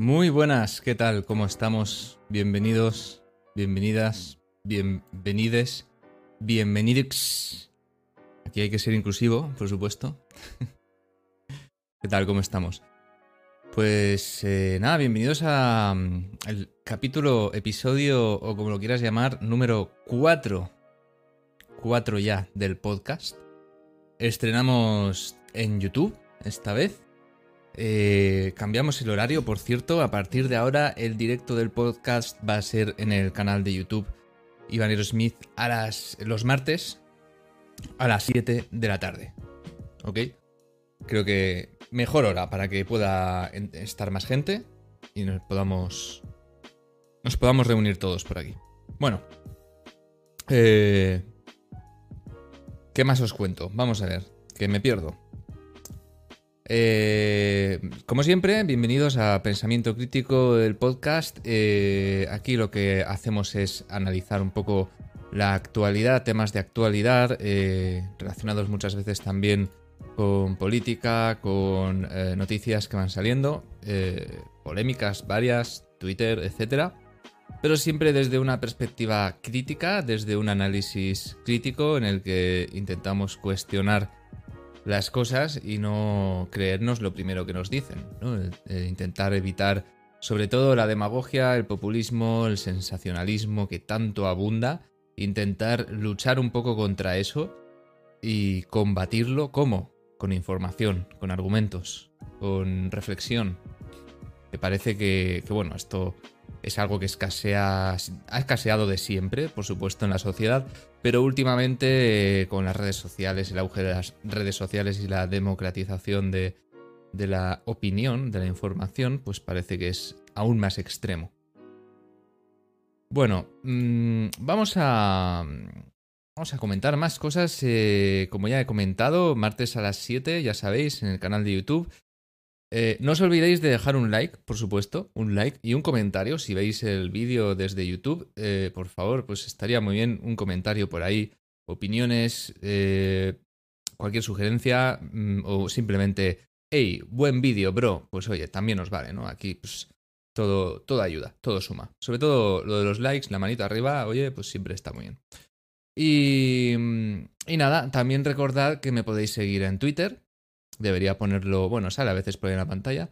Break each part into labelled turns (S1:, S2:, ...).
S1: Muy buenas, ¿qué tal? ¿Cómo estamos? Bienvenidos, bienvenidas, bienvenides, bienvenidos. Aquí hay que ser inclusivo, por supuesto. ¿Qué tal? ¿Cómo estamos? Pues eh, nada, bienvenidos a mm, el capítulo, episodio o como lo quieras llamar, número 4. 4 ya del podcast. Estrenamos en YouTube esta vez. Eh, cambiamos el horario, por cierto. A partir de ahora, el directo del podcast va a ser en el canal de YouTube Ivanero Smith a las, los martes a las 7 de la tarde. ¿Ok? Creo que mejor hora para que pueda estar más gente y nos podamos. Nos podamos reunir todos por aquí. Bueno. Eh, ¿Qué más os cuento? Vamos a ver, que me pierdo. Eh, como siempre, bienvenidos a Pensamiento Crítico del podcast. Eh, aquí lo que hacemos es analizar un poco la actualidad, temas de actualidad, eh, relacionados muchas veces también con política, con noticias que van saliendo, polémicas varias, Twitter, etc. Pero siempre desde una perspectiva crítica, desde un análisis crítico en el que intentamos cuestionar las cosas y no creernos lo primero que nos dicen. intentar evitar sobre todo la demagogia, el populismo, el sensacionalismo que tanto abunda. Intentar luchar un poco contra eso y combatirlo ¿cómo? Con información, con argumentos, con reflexión. Me parece que, que bueno, esto es algo que escasea, ha escaseado de siempre, por supuesto, en la sociedad, pero últimamente eh, con las redes sociales, el auge de las redes sociales y la democratización de, la opinión, de la información, pues parece que es aún más extremo. Bueno, mm, vamos a... Vamos a comentar más cosas. Eh, como ya he comentado, martes a las 7, ya sabéis, en el canal de YouTube eh, no os olvidéis de dejar un like, por supuesto, un like y un comentario. Si veis el vídeo desde YouTube, eh, por favor, pues estaría muy bien un comentario por ahí, opiniones, eh, cualquier sugerencia mm, o simplemente, hey, buen vídeo, bro. Pues oye, también os vale, ¿no? Aquí, pues todo, todo ayuda, todo suma. Sobre todo lo de los likes, la manita arriba, oye, pues siempre está muy bien. Y, mm, y nada, también recordad que me podéis seguir en Twitter, Debería ponerlo, bueno, sale a veces por ahí en la pantalla.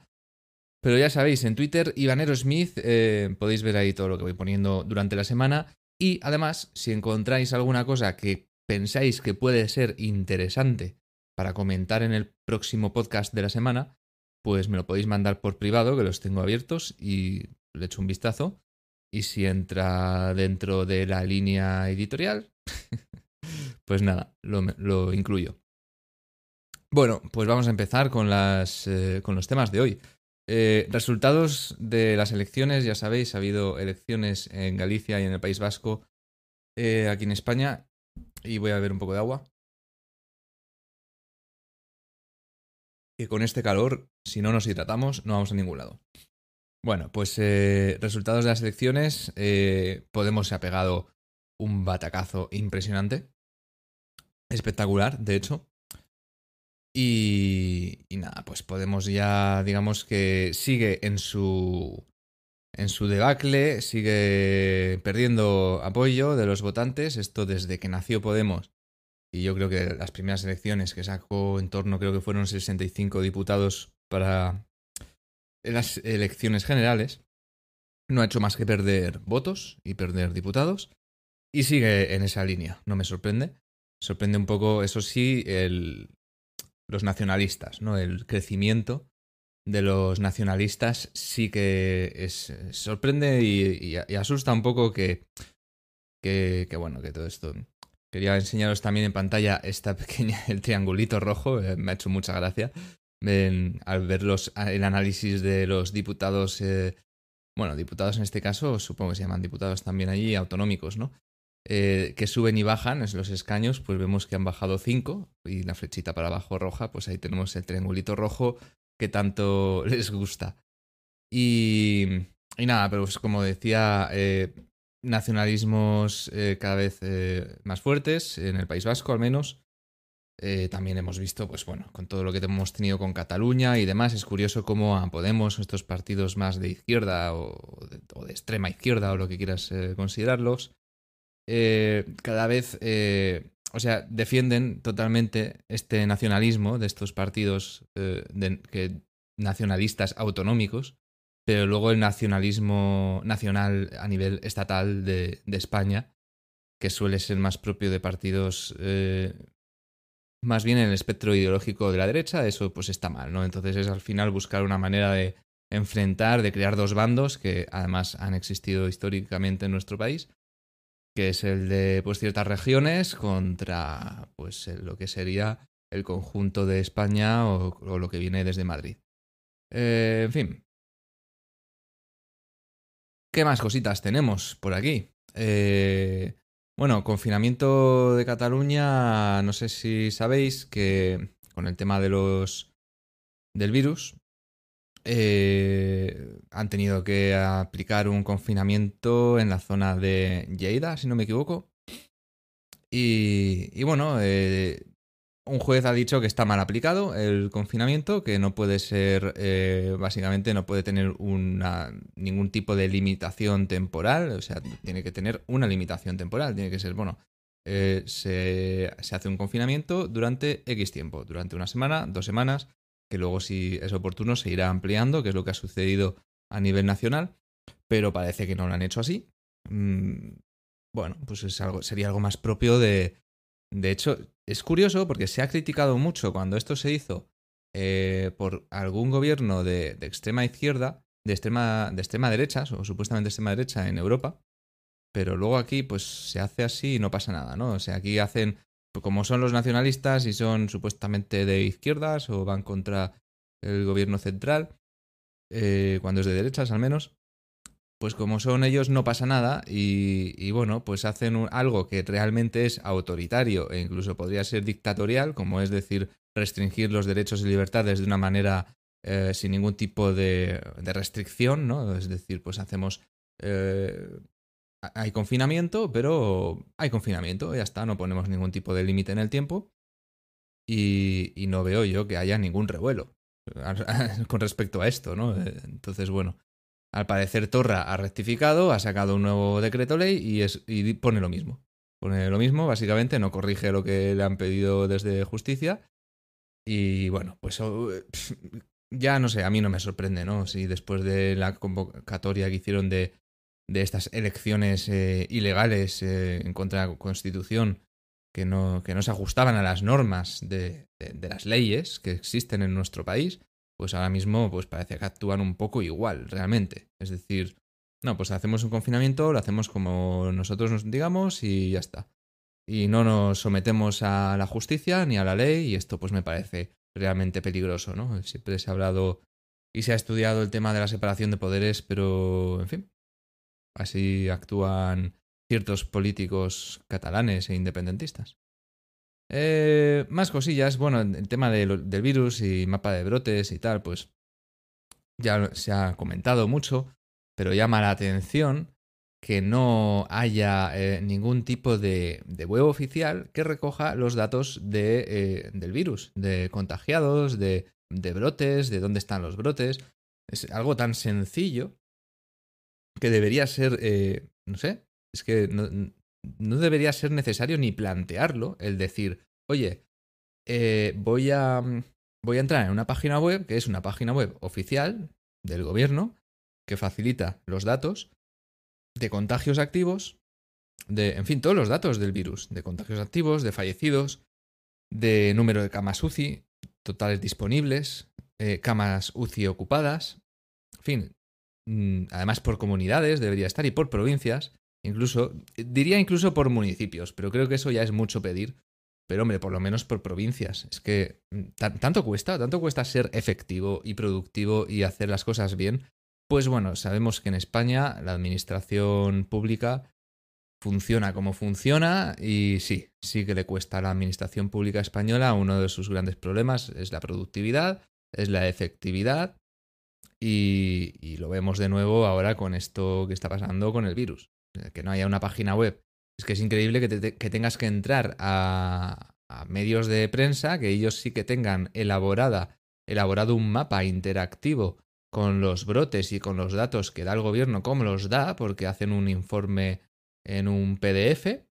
S1: Pero ya sabéis, en Twitter, Ivanero Smith, eh, podéis ver ahí todo lo que voy poniendo durante la semana. Y además, si encontráis alguna cosa que pensáis que puede ser interesante para comentar en el próximo podcast de la semana, pues me lo podéis mandar por privado, que los tengo abiertos y le echo un vistazo. Y si entra dentro de la línea editorial, pues nada, lo, lo incluyo. Bueno, pues vamos a empezar con, las, eh, con los temas de hoy. Eh, resultados de las elecciones, ya sabéis, ha habido elecciones en Galicia y en el País Vasco, eh, aquí en España, y voy a beber un poco de agua. Que con este calor, si no nos hidratamos, no vamos a ningún lado. Bueno, pues resultados de las elecciones, Podemos se ha pegado un batacazo impresionante, espectacular, de hecho. Y, nada, pues Podemos ya, digamos que sigue en su, en su debacle, sigue perdiendo apoyo de los votantes, esto desde que nació Podemos. Y yo creo que las primeras elecciones que sacó en torno, creo que fueron 65 diputados para las elecciones generales, no ha hecho más que perder votos y perder diputados. Y sigue en esa línea, no me sorprende. Sorprende un poco, eso sí, el, los nacionalistas, ¿no? El crecimiento de los nacionalistas sí que es, sorprende y, asusta un poco que, que, bueno, que todo esto... Quería enseñaros también en pantalla esta pequeña, el triangulito rojo, eh, me ha hecho mucha gracia. al ver los, el análisis de los diputados, eh, bueno, diputados en este caso, supongo que se llaman diputados también allí, autonómicos, ¿no? Eh, que suben y bajan, es los escaños, pues vemos que han bajado 5 y la flechita para abajo roja, pues ahí tenemos el triangulito rojo que tanto les gusta. Y, nada, pero pues como decía, eh, nacionalismos eh, cada vez más fuertes, en el País Vasco al menos. También hemos visto, pues bueno, con todo lo que hemos tenido con Cataluña y demás, es curioso cómo a Podemos, estos partidos más de izquierda o de, extrema izquierda o lo que quieras considerarlos, eh, cada vez, o sea, defienden totalmente este nacionalismo de estos partidos que, nacionalistas autonómicos, pero luego el nacionalismo nacional a nivel estatal de, de España, que suele ser más propio de partidos más bien en el espectro ideológico de la derecha, eso pues está mal, ¿no? Entonces es al final buscar una manera de enfrentar, de crear dos bandos que además han existido históricamente en nuestro país, que es el de pues ciertas regiones contra pues lo que sería el conjunto de España o, lo que viene desde Madrid. Eh, en fin. ¿Qué más cositas tenemos por aquí? Eh, bueno, confinamiento de Cataluña, no sé si sabéis que con el tema de los del virus eh, han tenido que aplicar un confinamiento en la zona de Lleida, si no me equivoco. Y, bueno, eh, un juez ha dicho que está mal aplicado el confinamiento, que no puede ser, eh, básicamente no puede tener ningún tipo de limitación temporal, o sea, tiene que tener una limitación temporal, tiene que ser, bueno, se, hace un confinamiento durante X tiempo, durante una semana, dos semanas, que luego si es oportuno se irá ampliando, que es lo que ha sucedido a nivel nacional, pero parece que no lo han hecho así. Mm, bueno, pues es algo, sería algo más propio de, de hecho, es curioso porque se ha criticado mucho cuando esto se hizo eh, por algún gobierno de, extrema izquierda, de extrema, de extrema derecha, o supuestamente extrema derecha en Europa, pero luego aquí pues se hace así y no pasa nada, ¿no? O sea, aquí hacen, como son los nacionalistas y son supuestamente de izquierdas o van contra el gobierno central, eh, cuando es de derechas al menos, pues como son ellos no pasa nada y, bueno, pues hacen algo que realmente es autoritario e incluso podría ser dictatorial, como es decir, restringir los derechos y libertades de una manera eh, sin ningún tipo de, restricción, ¿no? Es decir, pues hacemos... Eh, hay confinamiento, pero hay confinamiento, ya está, no ponemos ningún tipo de límite en el tiempo y, y no veo yo que haya ningún revuelo con respecto a esto, ¿no? Entonces, bueno, al parecer Torra ha rectificado, ha sacado un nuevo decreto ley y, es, y pone lo mismo. Pone lo mismo, básicamente, no corrige lo que le han pedido desde justicia. Y bueno, pues ya no sé, a mí no me sorprende, ¿no? Si después de la convocatoria que hicieron de, de estas elecciones eh, ilegales eh, en contra de la Constitución, que no, que no se ajustaban a las normas de, de las leyes que existen en nuestro país, pues ahora mismo pues parece que actúan un poco igual, realmente. Es decir, no, pues hacemos un confinamiento, lo hacemos como nosotros nos digamos y ya está. Y no nos sometemos a la justicia ni a la ley y esto pues me parece realmente peligroso, ¿no? Siempre se ha hablado y se ha estudiado el tema de la separación de poderes, pero en fin, así actúan ciertos políticos catalanes e independentistas. Eh, más cosillas, bueno, el tema del virus y mapa de brotes y tal, pues ya se ha comentado mucho, pero llama la atención que no haya eh, ningún tipo de, web oficial que recoja los datos de, eh, del virus, de contagiados, de, de, brotes, de dónde están los brotes. Es algo tan sencillo que debería ser, no sé, es que no, debería ser necesario ni plantearlo el decir, oye, eh, voy, a, voy a entrar en una página web que es una página web oficial del gobierno que facilita los datos de contagios activos, de, en fin, todos los datos del virus, de contagios activos, de fallecidos, de número de camas UCI totales disponibles, eh, camas UCI ocupadas, en fin, además por comunidades debería estar y por provincias, Incluso, diría incluso por municipios, pero creo que eso ya es mucho pedir. Pero hombre, por lo menos por provincias. Es que mm, tanto cuesta, tanto cuesta ser efectivo y productivo y hacer las cosas bien. Pues bueno, sabemos que en España la administración pública funciona como funciona y sí, sí que le cuesta a la administración pública española. Uno de sus grandes problemas es la productividad, es la efectividad y, lo vemos de nuevo ahora con esto que está pasando con el virus que no haya una página web. Es que es increíble que, tengas que entrar a, a medios de prensa que ellos sí que tengan elaborada, elaborado un mapa interactivo con los brotes y con los datos que da el gobierno, como los da, porque hacen un informe en un PDF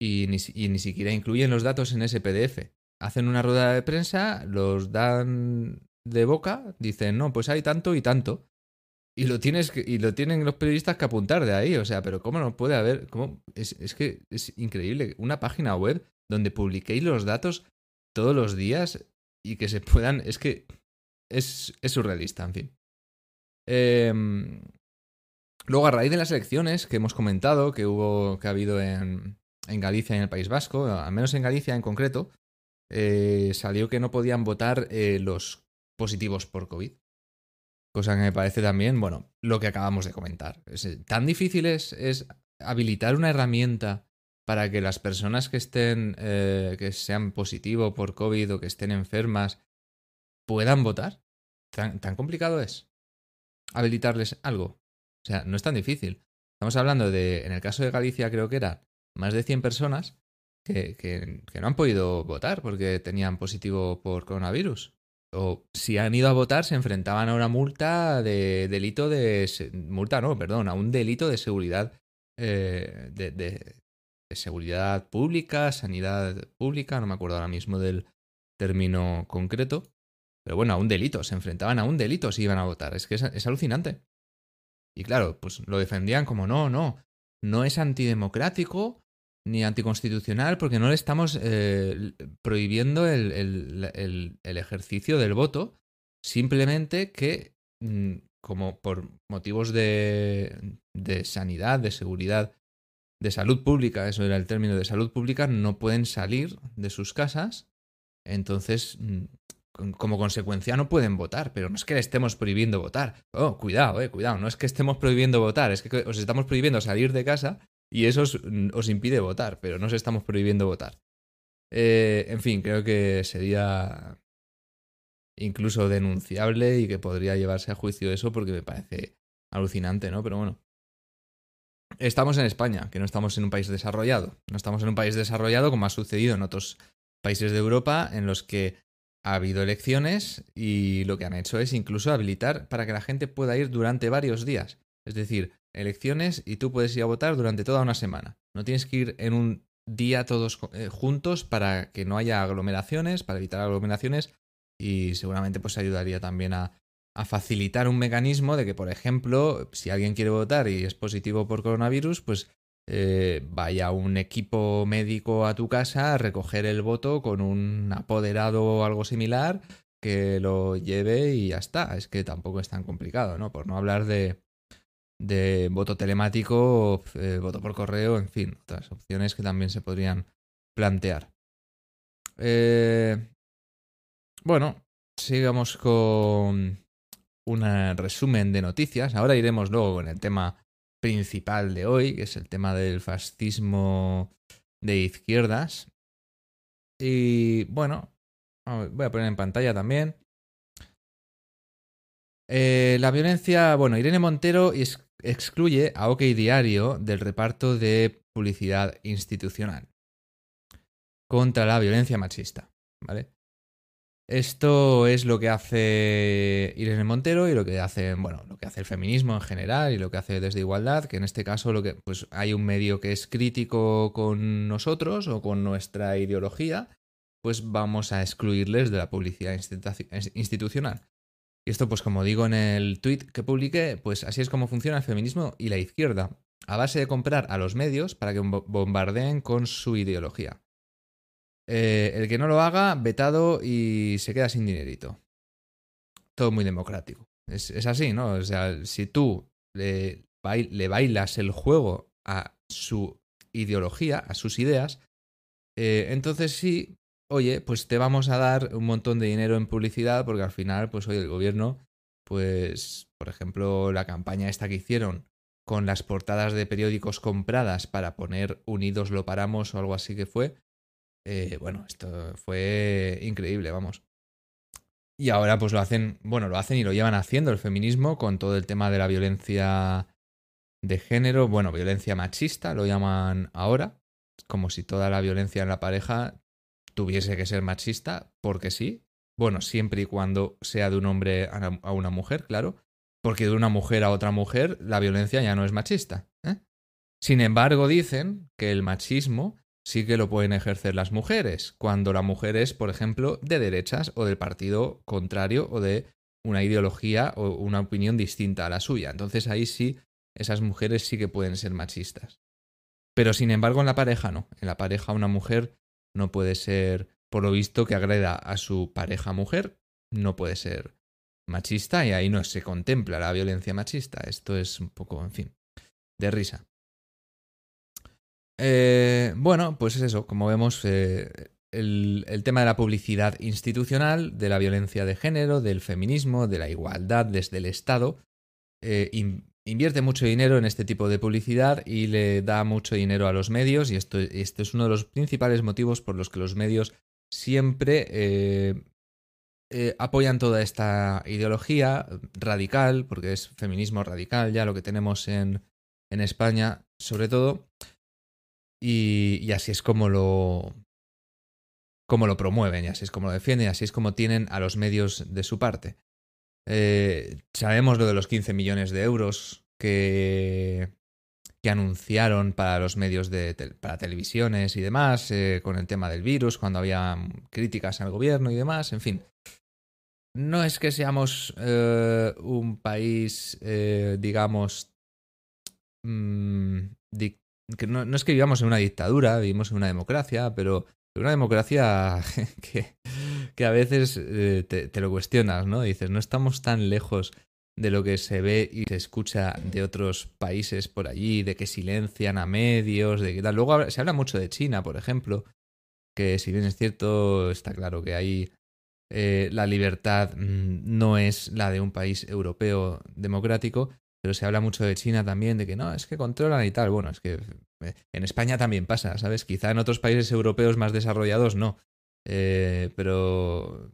S1: y ni, y ni siquiera incluyen los datos en ese PDF. Hacen una rueda de prensa, los dan de boca, dicen, no, pues hay tanto y tanto. Y lo, tienes y lo tienen los periodistas que apuntar de ahí. O sea, pero ¿cómo no puede haber? Es, es que es increíble. Una página web donde publiquéis los datos todos los días y que se puedan. Es que es, es surrealista, en fin. Eh, luego, a raíz de las elecciones que hemos comentado, que hubo, que ha habido en, en Galicia y en el País Vasco, al menos en Galicia en concreto, eh, salió que no podían votar eh, los positivos por COVID. Cosa que me parece también, bueno, lo que acabamos de comentar. Eh, tan difícil es, es, habilitar una herramienta para que las personas que estén, eh, que sean positivo por COVID o que estén enfermas, puedan votar. ¿Tan, ¿Tan complicado es habilitarles algo? O sea, no es tan difícil. Estamos hablando de, en el caso de Galicia creo que era más de 100 personas que, que no han podido votar porque tenían positivo por coronavirus o si han ido a votar se enfrentaban a una multa de delito de multa no perdón a un delito de seguridad eh, de, de, de, seguridad pública sanidad pública no me acuerdo ahora mismo del término concreto pero bueno a un delito se enfrentaban a un delito si iban a votar. Es que es, es alucinante. Y claro pues lo defendían como no no no es antidemocrático ni anticonstitucional porque no le estamos eh, prohibiendo el, el, ejercicio del voto, simplemente que mm, como por motivos de, de sanidad, de seguridad, de salud pública, eso era el término de salud pública, no pueden salir de sus casas, entonces mm, como consecuencia no pueden votar, pero no es que le estemos prohibiendo votar. Oh, cuidado, eh, cuidado, no es que estemos prohibiendo votar, es que os estamos prohibiendo salir de casa y eso os, os, impide votar, pero no os estamos prohibiendo votar. Eh, en fin, creo que sería incluso denunciable y que podría llevarse a juicio eso porque me parece alucinante, ¿no? Pero bueno. Estamos en España, que no estamos en un país desarrollado. No estamos en un país desarrollado como ha sucedido en otros países de Europa en los que ha habido elecciones y lo que han hecho es incluso habilitar para que la gente pueda ir durante varios días. Es decir, elecciones y tú puedes ir a votar durante toda una semana. No tienes que ir en un día todos eh, juntos para que no haya aglomeraciones, para evitar aglomeraciones y seguramente pues ayudaría también a, facilitar un mecanismo de que, por ejemplo, si alguien quiere votar y es positivo por coronavirus, pues eh, vaya un equipo médico a tu casa a recoger el voto con un apoderado o algo similar que lo lleve y ya está. Es que tampoco es tan complicado, ¿no? Por no hablar de, de voto telemático, eh, voto por correo, en fin, otras opciones que también se podrían plantear. Eh, bueno, sigamos con un resumen de noticias. Ahora iremos luego con el tema principal de hoy, que es el tema del fascismo de izquierdas. Y bueno, voy a poner en pantalla también. Eh, la violencia, bueno, Irene Montero es excluye a OK Diario del reparto de publicidad institucional contra la violencia machista, ¿vale? Esto es lo que hace Irene Montero y lo que hace, bueno, lo que hace el feminismo en general y lo que hace desde Igualdad, que en este caso lo que pues hay un medio que es crítico con nosotros o con nuestra ideología, pues vamos a excluirles de la publicidad institucional. Y esto, pues como digo en el tweet que publiqué, pues así es como funciona el feminismo y la izquierda, a base de comprar a los medios para que bombardeen con su ideología. Eh, el que no lo haga, vetado y se queda sin dinerito. Todo muy democrático. Es, es así, ¿no? O sea, si tú le, le, bailas el juego a su ideología, a sus ideas, eh, entonces sí, oye, pues te vamos a dar un montón de dinero en publicidad porque al final, pues oye, el gobierno, pues, por ejemplo, la campaña esta que hicieron con las portadas de periódicos compradas para poner Unidos lo paramos o algo así que fue, eh, bueno, esto fue increíble, vamos. Y ahora pues lo hacen, bueno, lo hacen y lo llevan haciendo el feminismo con todo el tema de la violencia de género, bueno, violencia machista, lo llaman ahora, como si toda la violencia en la pareja tuviese que ser machista, porque sí. Bueno, siempre y cuando sea de un hombre a una mujer, claro. Porque de una mujer a otra mujer la violencia ya no es machista. ¿eh? Sin embargo, dicen que el machismo sí que lo pueden ejercer las mujeres, cuando la mujer es, por ejemplo, de derechas o del partido contrario o de una ideología o una opinión distinta a la suya. Entonces ahí sí, esas mujeres sí que pueden ser machistas. Pero sin embargo en la pareja no. En la pareja una mujer no puede ser, por lo visto, que agreda a su pareja mujer, no puede ser machista y ahí no se contempla la violencia machista. Esto es un poco, en fin, de risa. Eh, bueno, pues es eso, como vemos, eh, el, tema de la publicidad institucional, de la violencia de género, del feminismo, de la igualdad desde el Estado, eh, invierte mucho dinero en este tipo de publicidad y le da mucho dinero a los medios y esto, esto es uno de los principales motivos por los que los medios siempre apoyan toda esta ideología radical, porque es feminismo radical ya lo que tenemos en, en España, sobre todo, y, así es como lo, como lo promueven, y así es como lo defienden, así es como tienen a los medios de su parte. Eh, sabemos lo de los 15 millones de euros que, anunciaron para los medios de para televisiones y demás, eh, con el tema del virus, cuando había críticas al gobierno y demás, en fin. No es que seamos eh, un país, digamos, mm, que no, es que vivamos en una dictadura, vivimos en una democracia, pero una democracia que, que a veces eh, te, lo cuestionas, ¿no? Dices, no estamos tan lejos de lo que se ve y se escucha de otros países por allí, de que silencian a medios, de que tal. Luego se habla mucho de China, por ejemplo, que si bien es cierto, está claro que ahí eh, la libertad mm, no es la de un país europeo democrático, pero se habla mucho de China también, de que no, es que controlan y tal. Bueno, es que eh, en España también pasa, ¿sabes? Quizá en otros países europeos más desarrollados no. Eh, pero,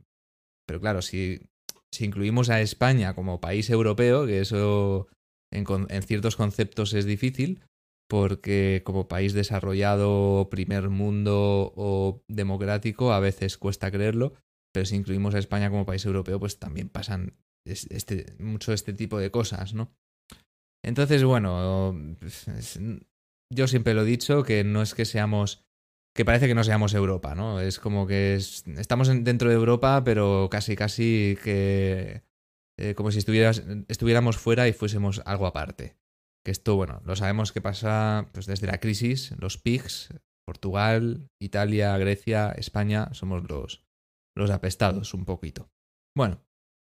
S1: pero claro, si, si incluimos a España como país europeo, que eso en, ciertos conceptos es difícil, porque como país desarrollado, primer mundo o democrático, a veces cuesta creerlo, pero si incluimos a España como país europeo, pues también pasan este, mucho este tipo de cosas, ¿no? Entonces, bueno, yo siempre lo he dicho que no es que seamos que parece que no seamos Europa, ¿no? Es como que estamos dentro de Europa, pero casi, casi que eh, como si estuviéramos fuera y fuésemos algo aparte. Que esto, bueno, lo sabemos que pasa pues, desde la crisis, los PIGs, Portugal, Italia, Grecia, España, somos los, los apestados un poquito. Bueno,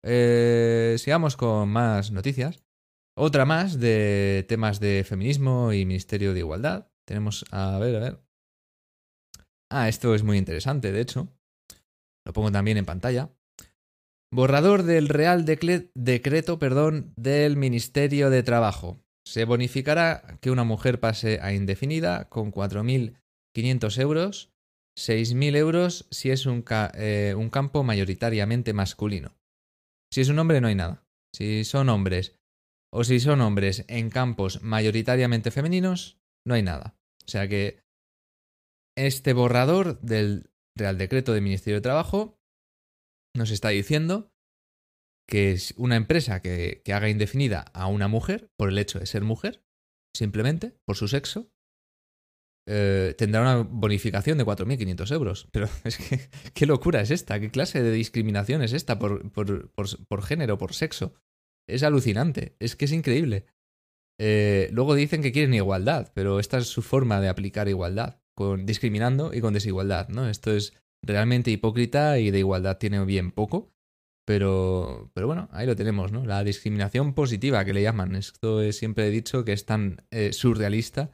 S1: eh, sigamos con más noticias. Otra más de temas de feminismo y Ministerio de Igualdad. Tenemos, a ver, a ver. Ah, esto es muy interesante, de hecho. Lo pongo también en pantalla. Borrador del Real Decreto perdón, del Ministerio de Trabajo. Se bonificará que una mujer pase a indefinida con 4.500 euros, 6.000 euros si es un, eh, un campo mayoritariamente masculino. Si es un hombre no hay nada. Si son hombres o si son hombres en campos mayoritariamente femeninos, no hay nada. O sea que este borrador del Real Decreto del Ministerio de Trabajo nos está diciendo que es una empresa que, haga indefinida a una mujer por el hecho de ser mujer, simplemente por su sexo, eh, tendrá una bonificación de 4.500 euros. Pero es que, ¿qué locura es esta? ¿Qué clase de discriminación es esta por, por, por género, por sexo? Es alucinante, es que es increíble. Eh, luego dicen que quieren igualdad, pero esta es su forma de aplicar igualdad, con discriminando y con desigualdad, ¿no? Esto es realmente hipócrita y de igualdad tiene bien poco, pero, pero bueno, ahí lo tenemos, ¿no? La discriminación positiva que le llaman. Esto es, siempre he dicho que es tan eh, surrealista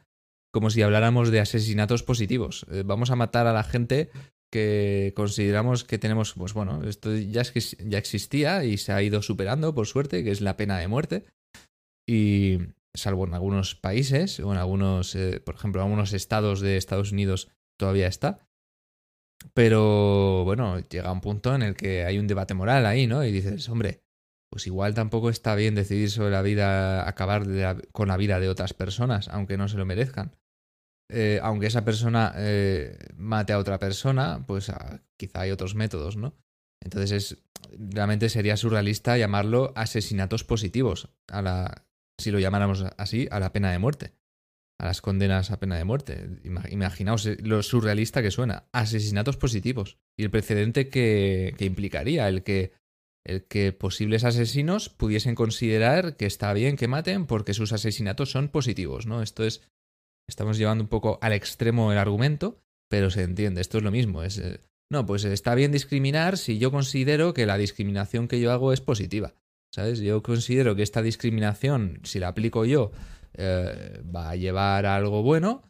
S1: como si habláramos de asesinatos positivos. Eh, vamos a matar a la gente que consideramos que tenemos, pues bueno, esto ya, es que ya existía y se ha ido superando, por suerte, que es la pena de muerte. Y salvo en algunos países, o en algunos, eh, por ejemplo, en algunos estados de Estados Unidos todavía está. Pero bueno, llega un punto en el que hay un debate moral ahí, ¿no? Y dices, hombre, pues igual tampoco está bien decidir sobre la vida, acabar con la vida de otras personas, aunque no se lo merezcan. eh, aunque esa persona eh, mate a otra persona, pues ah, quizá hay otros métodos, ¿no? Entonces es, realmente sería surrealista llamarlo asesinatos positivos, a la, si lo llamáramos así, a la pena de muerte, a las condenas a pena de muerte. Imaginaos eh, lo surrealista que suena, asesinatos positivos y el precedente que, que implicaría el que el que posibles asesinos pudiesen considerar que está bien que maten porque sus asesinatos son positivos, ¿no? Esto es estamos llevando un poco al extremo el argumento, pero se entiende, esto es lo mismo, es eh, no, pues está bien discriminar si yo considero que la discriminación que yo hago es positiva. ¿Sabes? Yo considero que esta discriminación, si la aplico yo, eh, va a llevar a algo bueno.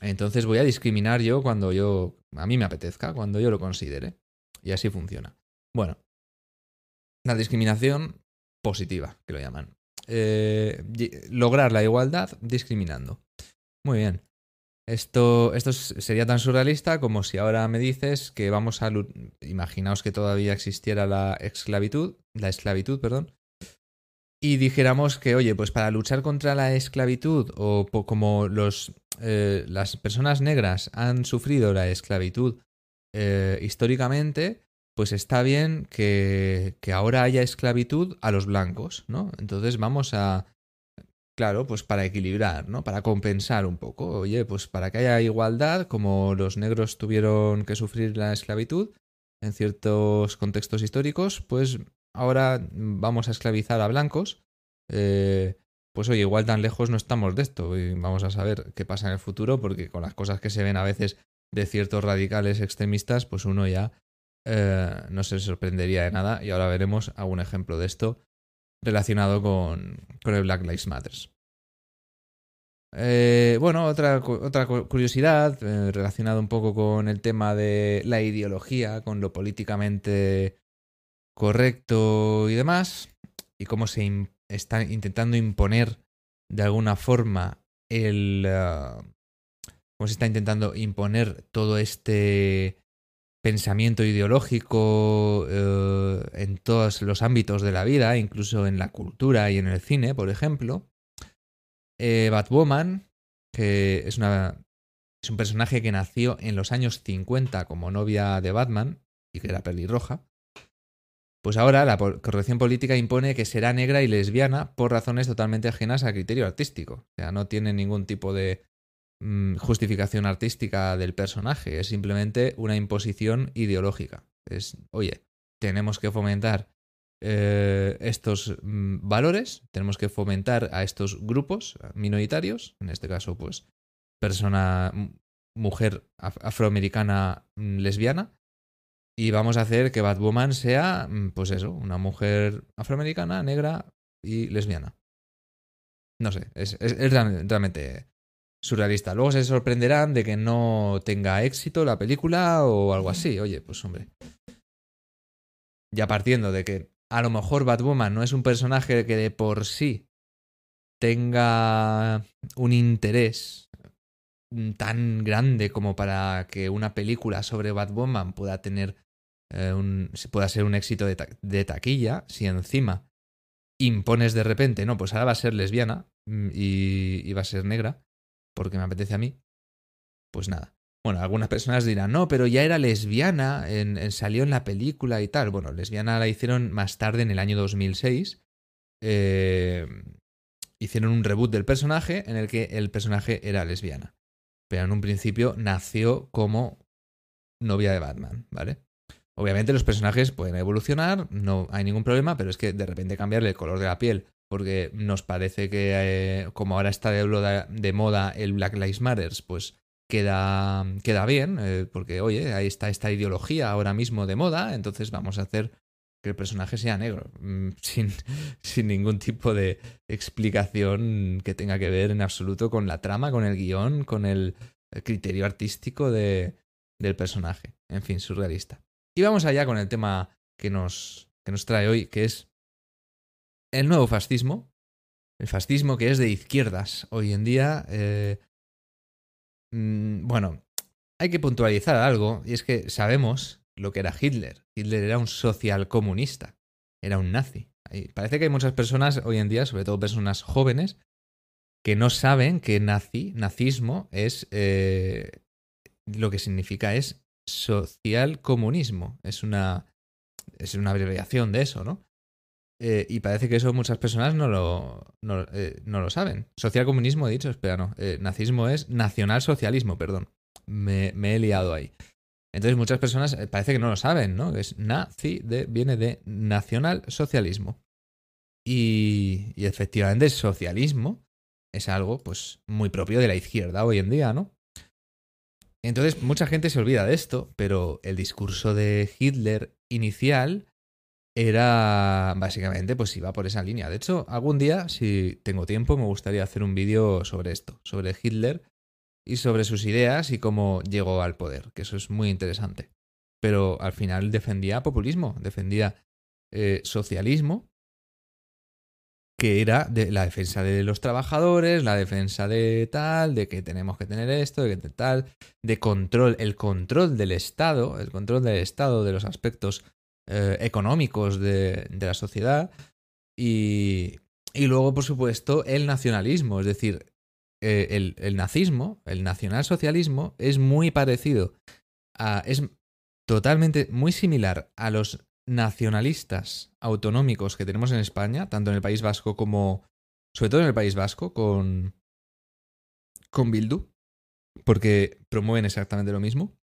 S1: Entonces voy a discriminar yo cuando yo, a mí me apetezca, cuando yo lo considere. Y así funciona. Bueno, la discriminación positiva, que lo llaman. Eh, lograr la igualdad discriminando. Muy bien. Esto, esto sería tan surrealista como si ahora me dices que vamos a... Imaginaos que todavía existiera la esclavitud, la esclavitud, perdón, y dijéramos que, oye, pues para luchar contra la esclavitud o como los, eh, las personas negras han sufrido la esclavitud eh, históricamente, pues está bien que, que ahora haya esclavitud a los blancos, ¿no? Entonces vamos a, Claro, pues para equilibrar, ¿no? Para compensar un poco. Oye, pues para que haya igualdad, como los negros tuvieron que sufrir la esclavitud en ciertos contextos históricos, pues ahora vamos a esclavizar a blancos. Eh, pues oye, igual tan lejos no estamos de esto. Y vamos a saber qué pasa en el futuro, porque con las cosas que se ven a veces de ciertos radicales extremistas, pues uno ya eh, no se sorprendería de nada. Y ahora veremos algún ejemplo de esto relacionado con, con el Black Lives Matter. Eh, bueno, otra, otra curiosidad relacionada un poco con el tema de la ideología, con lo políticamente correcto y demás, y cómo se está intentando imponer de alguna forma el... Uh, cómo se está intentando imponer todo este pensamiento ideológico eh, en todos los ámbitos de la vida, incluso en la cultura y en el cine, por ejemplo. Eh, Batwoman, que es, una, es un personaje que nació en los años 50 como novia de Batman y que era pelirroja, pues ahora la corrección política impone que será negra y lesbiana por razones totalmente ajenas al criterio artístico. O sea, no tiene ningún tipo de Mm, justificación artística del personaje, es simplemente una imposición ideológica. Es, oye, tenemos que fomentar eh, estos mm, valores, tenemos que fomentar a estos grupos minoritarios, en este caso, pues, persona, mujer afroamericana mm, lesbiana, y vamos a hacer que Batwoman sea, pues eso, una mujer afroamericana, negra y lesbiana. No sé, es, realmente surrealista. Luego se sorprenderán de que no tenga éxito la película o algo así. Oye, pues hombre. Ya partiendo de que a lo mejor Batwoman no es un personaje que de por sí tenga un interés tan grande como para que una película sobre Batwoman pueda tener eh, pueda ser un éxito de, taquilla, si encima impones de repente, no, pues ahora va a ser lesbiana mm, y, y va a ser negra, porque me apetece a mí, pues nada. Bueno, algunas personas dirán, no, pero ya era lesbiana, en, salió en la película y tal. Bueno, lesbiana la hicieron más tarde, en el año 2006. Eh, hicieron un reboot del personaje en el que el personaje era lesbiana. Pero en un principio nació como novia de Batman, ¿vale? Obviamente los personajes pueden evolucionar, no hay ningún problema, pero es que de repente cambiarle el color de la piel porque nos parece que eh, como ahora está de, moda el Black Lives Matter, pues queda, queda bien, eh, porque oye, ahí está esta ideología ahora mismo de moda, entonces vamos a hacer que el personaje sea negro, mm, sin, sin ningún tipo de explicación que tenga que ver en absoluto con la trama, con el guion, con el criterio artístico de, del personaje. En fin, surrealista. Y vamos allá con el tema que nos, que nos trae hoy, que es el nuevo fascismo, el fascismo que es de izquierdas hoy en día, eh, mm, bueno, hay que puntualizar algo, y es que sabemos lo que era Hitler. Hitler era un social comunista, era un nazi. Parece que hay muchas personas hoy en día, sobre todo personas jóvenes, que no saben que nazi, nazismo es eh, lo que significa es social comunismo. Es una, es una abreviación de eso, ¿no? Eh, y parece que eso muchas personas no lo, no, eh, no lo saben. Socialcomunismo he dicho, espera, no. nazismo es nacionalsocialismo, perdón. Me, he liado ahí. Entonces muchas personas parece que no lo saben, ¿no? Es nazi, de, viene de nacionalsocialismo. Y, y efectivamente socialismo es algo pues muy propio de la izquierda hoy en día, ¿no? Entonces mucha gente se olvida de esto, pero el discurso de Hitler inicial era básicamente pues iba por esa línea. De hecho, algún día, si tengo tiempo, me gustaría hacer un vídeo sobre esto, sobre Hitler y sobre sus ideas y cómo llegó al poder, que eso es muy interesante. Pero al final defendía populismo, defendía eh, socialismo que era de la defensa de los trabajadores, la defensa de tal, de que tenemos que tener esto, de que tal, de control, el control del Estado, el control del Estado de los aspectos eh, económicos de, la sociedad y, luego, por supuesto, el nacionalismo, es decir, eh, el, nazismo, el nacionalsocialismo es muy parecido es totalmente muy similar a los nacionalistas autonómicos que tenemos en España, tanto en el País Vasco como, sobre todo en el País Vasco, con, con Bildu, porque promueven exactamente lo mismo,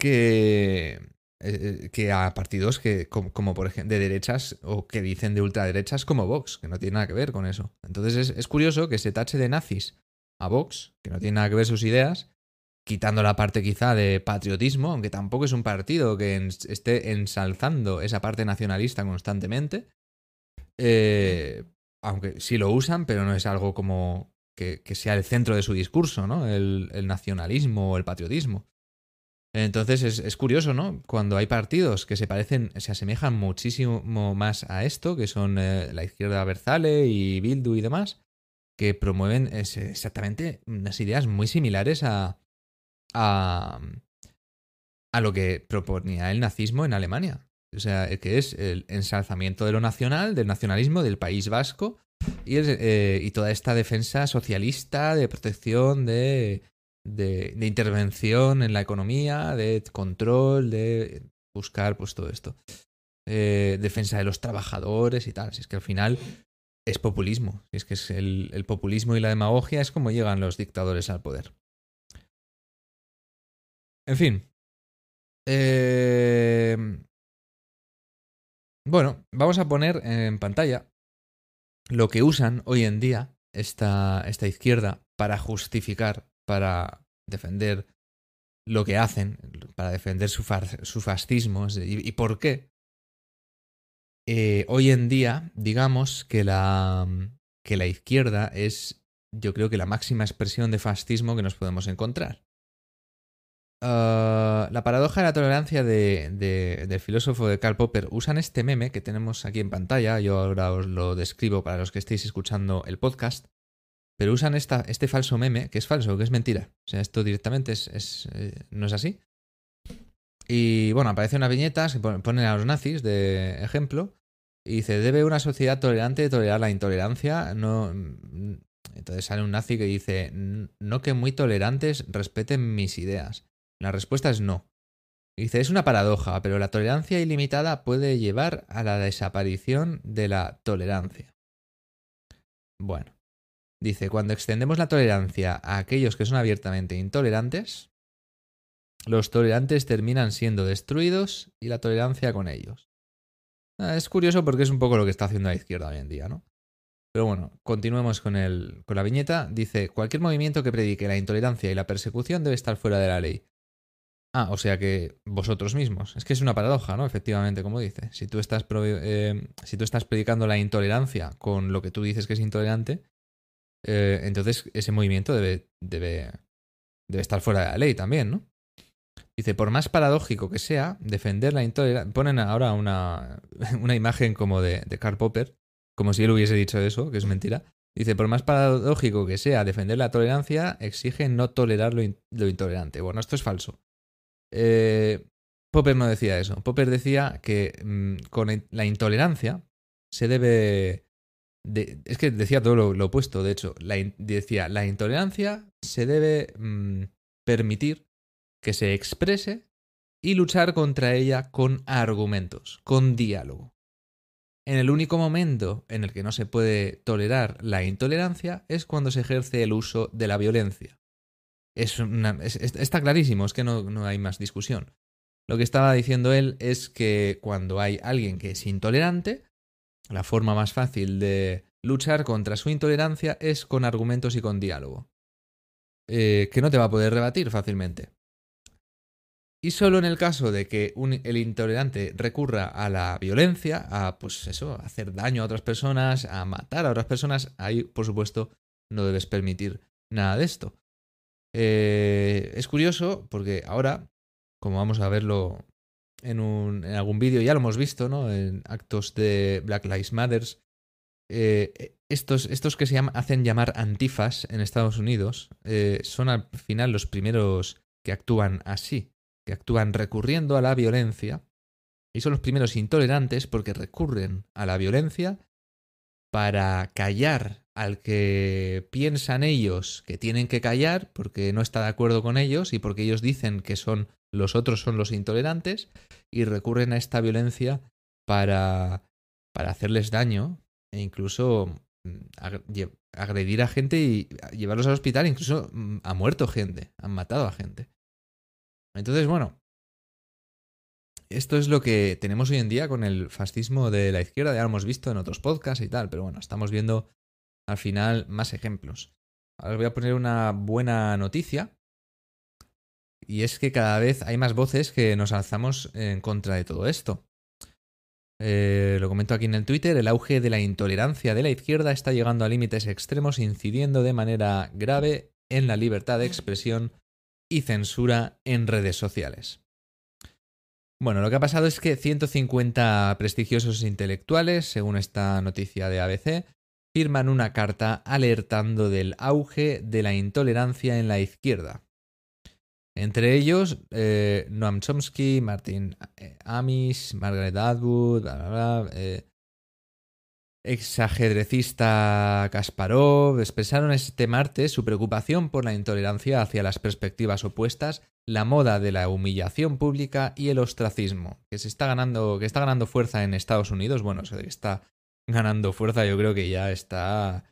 S1: que, eh, eh, que a partidos que, como, por ejemplo de derechas o que dicen de ultraderechas como Vox, que no tiene nada que ver con eso. Entonces es, es curioso que se tache de nazis a Vox, que no tiene nada que ver sus ideas, quitando la parte quizá de patriotismo, aunque tampoco es un partido que esté ensalzando esa parte nacionalista constantemente. Eh, aunque sí lo usan, pero no es algo como que, sea el centro de su discurso, ¿no? El, nacionalismo o el patriotismo. Entonces es, curioso, ¿no? Cuando hay partidos que se parecen, se asemejan muchísimo más a esto, que son eh, la izquierda Berzale y Bildu y demás, que promueven exactamente unas ideas muy similares a, a, a lo que proponía el nazismo en Alemania. O sea, que es el ensalzamiento de lo nacional, del nacionalismo del País Vasco y, eh, y toda esta defensa socialista de protección, de, de, intervención en la economía, de control, de buscar pues todo esto. Eh, defensa de los trabajadores y tal. Si es que al final es populismo. Si es que es el, el populismo y la demagogia es como llegan los dictadores al poder. En fin. Eh... Bueno, vamos a poner en pantalla lo que usan hoy en día esta, esta izquierda para justificar, para defender lo que hacen, para defender su, su fascismo. ¿Y, por qué? Eh, hoy en día, digamos que la, que la izquierda es, yo creo que la máxima expresión de fascismo que nos podemos encontrar. Ah, la paradoja de la tolerancia de, del filósofo de Karl Popper usan este meme que tenemos aquí en pantalla. Yo ahora os lo describo para los que estéis escuchando el podcast. Pero usan esta, este falso meme, que es falso, que es mentira. O sea, esto directamente es, eh, no es así. Y bueno, aparece una viñeta, se ponen a los nazis de ejemplo. Y dice, ¿debe una sociedad tolerante tolerar la intolerancia? No, mm, entonces sale un nazi que dice, no que muy tolerantes respeten mis ideas. La respuesta es no. Dice, es una paradoja, pero la tolerancia ilimitada puede llevar a la desaparición de la tolerancia. Bueno, dice, cuando extendemos la tolerancia a aquellos que son abiertamente intolerantes, los tolerantes terminan siendo destruidos y la tolerancia con ellos. Ah, es curioso porque es un poco lo que está haciendo la izquierda hoy en día, ¿no? Pero bueno, continuemos con, el, con la viñeta. Dice, cualquier movimiento que predique la intolerancia y la persecución debe estar fuera de la ley. Ah, o sea que vosotros mismos. Es que es una paradoja, ¿no? Efectivamente, como dice. Si tú estás, eh, si tú estás predicando la intolerancia con lo que tú dices que es intolerante, eh, entonces ese movimiento debe, debe, debe estar fuera de la ley también, ¿no? Dice, por más paradójico que sea, defender la intolerancia... Ponen ahora una, una imagen como de, Karl Popper, como si él hubiese dicho eso, que es mentira. Dice, por más paradójico que sea, defender la tolerancia exige no tolerar lo, lo intolerante. Bueno, esto es falso. Eh, Popper no decía eso. Popper decía que mm, con la intolerancia se debe es que decía todo lo, opuesto, de hecho, decía, la intolerancia se debe mm, permitir que se exprese y luchar contra ella con argumentos, con diálogo. En el único momento en el que no se puede tolerar la intolerancia es cuando se ejerce el uso de la violencia. Es está clarísimo, es que no, hay más discusión. Lo que estaba diciendo él es que cuando hay alguien que es intolerante, la forma más fácil de luchar contra su intolerancia es con argumentos y con diálogo. Eh, que no te va a poder rebatir fácilmente. Y solo en el caso de que el intolerante recurra a la violencia, a pues eso, hacer daño a otras personas, a matar a otras personas, ahí por supuesto no debes permitir nada de esto. Eh, es curioso porque ahora, como vamos a verlo en, algún vídeo, ya lo hemos visto, ¿no? En actos de Black Lives Matter, eh, estos, estos, que se hacen llamar antifas en Estados Unidos eh, son al final los primeros que actúan así que actúan recurriendo a la violencia y son los primeros intolerantes porque recurren a la violencia para callar al que piensan ellos que tienen que callar porque no está de acuerdo con ellos y porque ellos dicen que son los otros son los intolerantes y recurren a esta violencia para para hacerles daño e incluso mm, agredir a gente y llevarlos al hospital, incluso mm, ha muerto gente, han matado a gente. Entonces, bueno, esto es lo que tenemos hoy en día con el fascismo de la izquierda, ya lo hemos visto en otros podcasts y tal, pero bueno, estamos viendo al final más ejemplos. Ahora os voy a poner una buena noticia, y es que cada vez hay más voces que nos alzamos en contra de todo esto. Eh, lo comento aquí en el Twitter, el auge de la intolerancia de la izquierda está llegando a límites extremos, incidiendo de manera grave en la libertad de expresión y censura en redes sociales. Bueno, lo que ha pasado es que 150 prestigiosos intelectuales, según esta noticia de ABC, firman una carta alertando del auge de la intolerancia en la izquierda. Entre ellos, eh, Noam Chomsky, Martin eh, Amis, Margaret Atwood, bla, bla, bla, eh, exajedrecista Kasparov expresaron este martes su preocupación por la intolerancia hacia las perspectivas opuestas, la moda de la humillación pública y el ostracismo, que se está ganando, que está ganando fuerza en Estados Unidos. Bueno, que está ganando fuerza, yo creo que ya está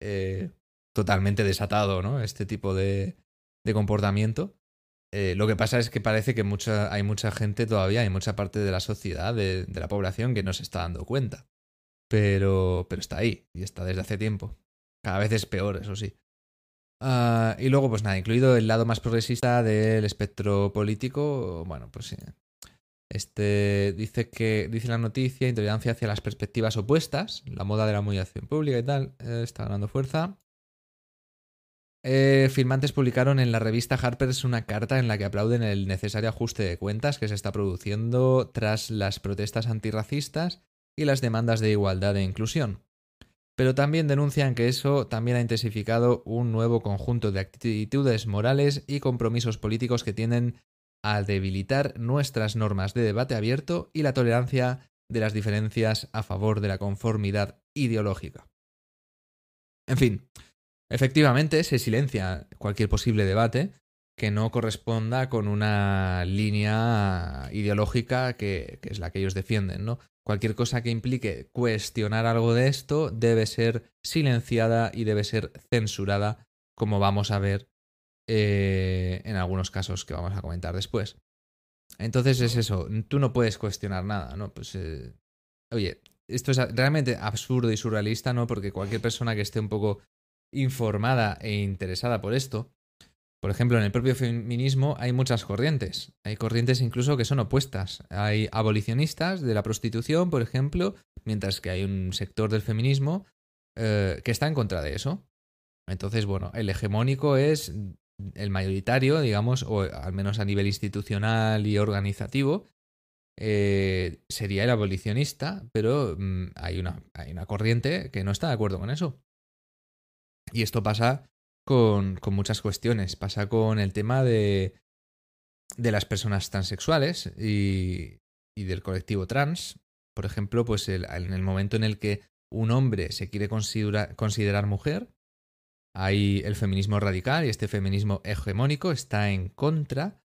S1: eh, totalmente desatado, ¿no? Este tipo de, de comportamiento. Eh, lo que pasa es que parece que mucha, hay mucha gente todavía, hay mucha parte de la sociedad, de la población, que no se está dando cuenta. Pero, pero está ahí y está desde hace tiempo. Cada vez es peor, eso sí. Ah, y luego, pues nada, incluido el lado más progresista del espectro político, bueno, pues sí. Este dice que, dice la noticia, intolerancia hacia las perspectivas opuestas, la moda de la humillación pública y tal, eh, está ganando fuerza. Eh, firmantes publicaron en la revista Harper's una carta en la que aplauden el necesario ajuste de cuentas que se está produciendo tras las protestas antirracistas y las demandas de igualdad e inclusión. Pero también denuncian que eso también ha intensificado un nuevo conjunto de actitudes morales y compromisos políticos que tienden a debilitar nuestras normas de debate abierto y la tolerancia de las diferencias a favor de la conformidad ideológica. En fin, efectivamente se silencia cualquier posible debate que no corresponda con una línea ideológica que, que, es la que ellos defienden, ¿no? Cualquier cosa que implique cuestionar algo de esto debe ser silenciada y debe ser censurada, como vamos a ver eh, en algunos casos que vamos a comentar después. Entonces es eso, tú no puedes cuestionar nada, ¿no? Pues, eh, oye, esto es realmente absurdo y surrealista, ¿no? Porque cualquier persona que esté un poco informada e interesada por esto, por ejemplo, en el propio feminismo hay muchas corrientes. Hay corrientes incluso que son opuestas. Hay abolicionistas de la prostitución, por ejemplo, mientras que hay un sector del feminismo eh, que está en contra de eso. Entonces, bueno, el hegemónico es el mayoritario, digamos, o al menos a nivel institucional y organizativo, eh, sería el abolicionista, pero mm, hay, una, hay una corriente que no está de acuerdo con eso. Y esto pasa con, muchas cuestiones. Pasa con el tema de, de las personas transexuales y, y del colectivo trans. Por ejemplo, pues en el momento en el que un hombre se quiere considerar mujer, hay el feminismo radical y este feminismo hegemónico está en contra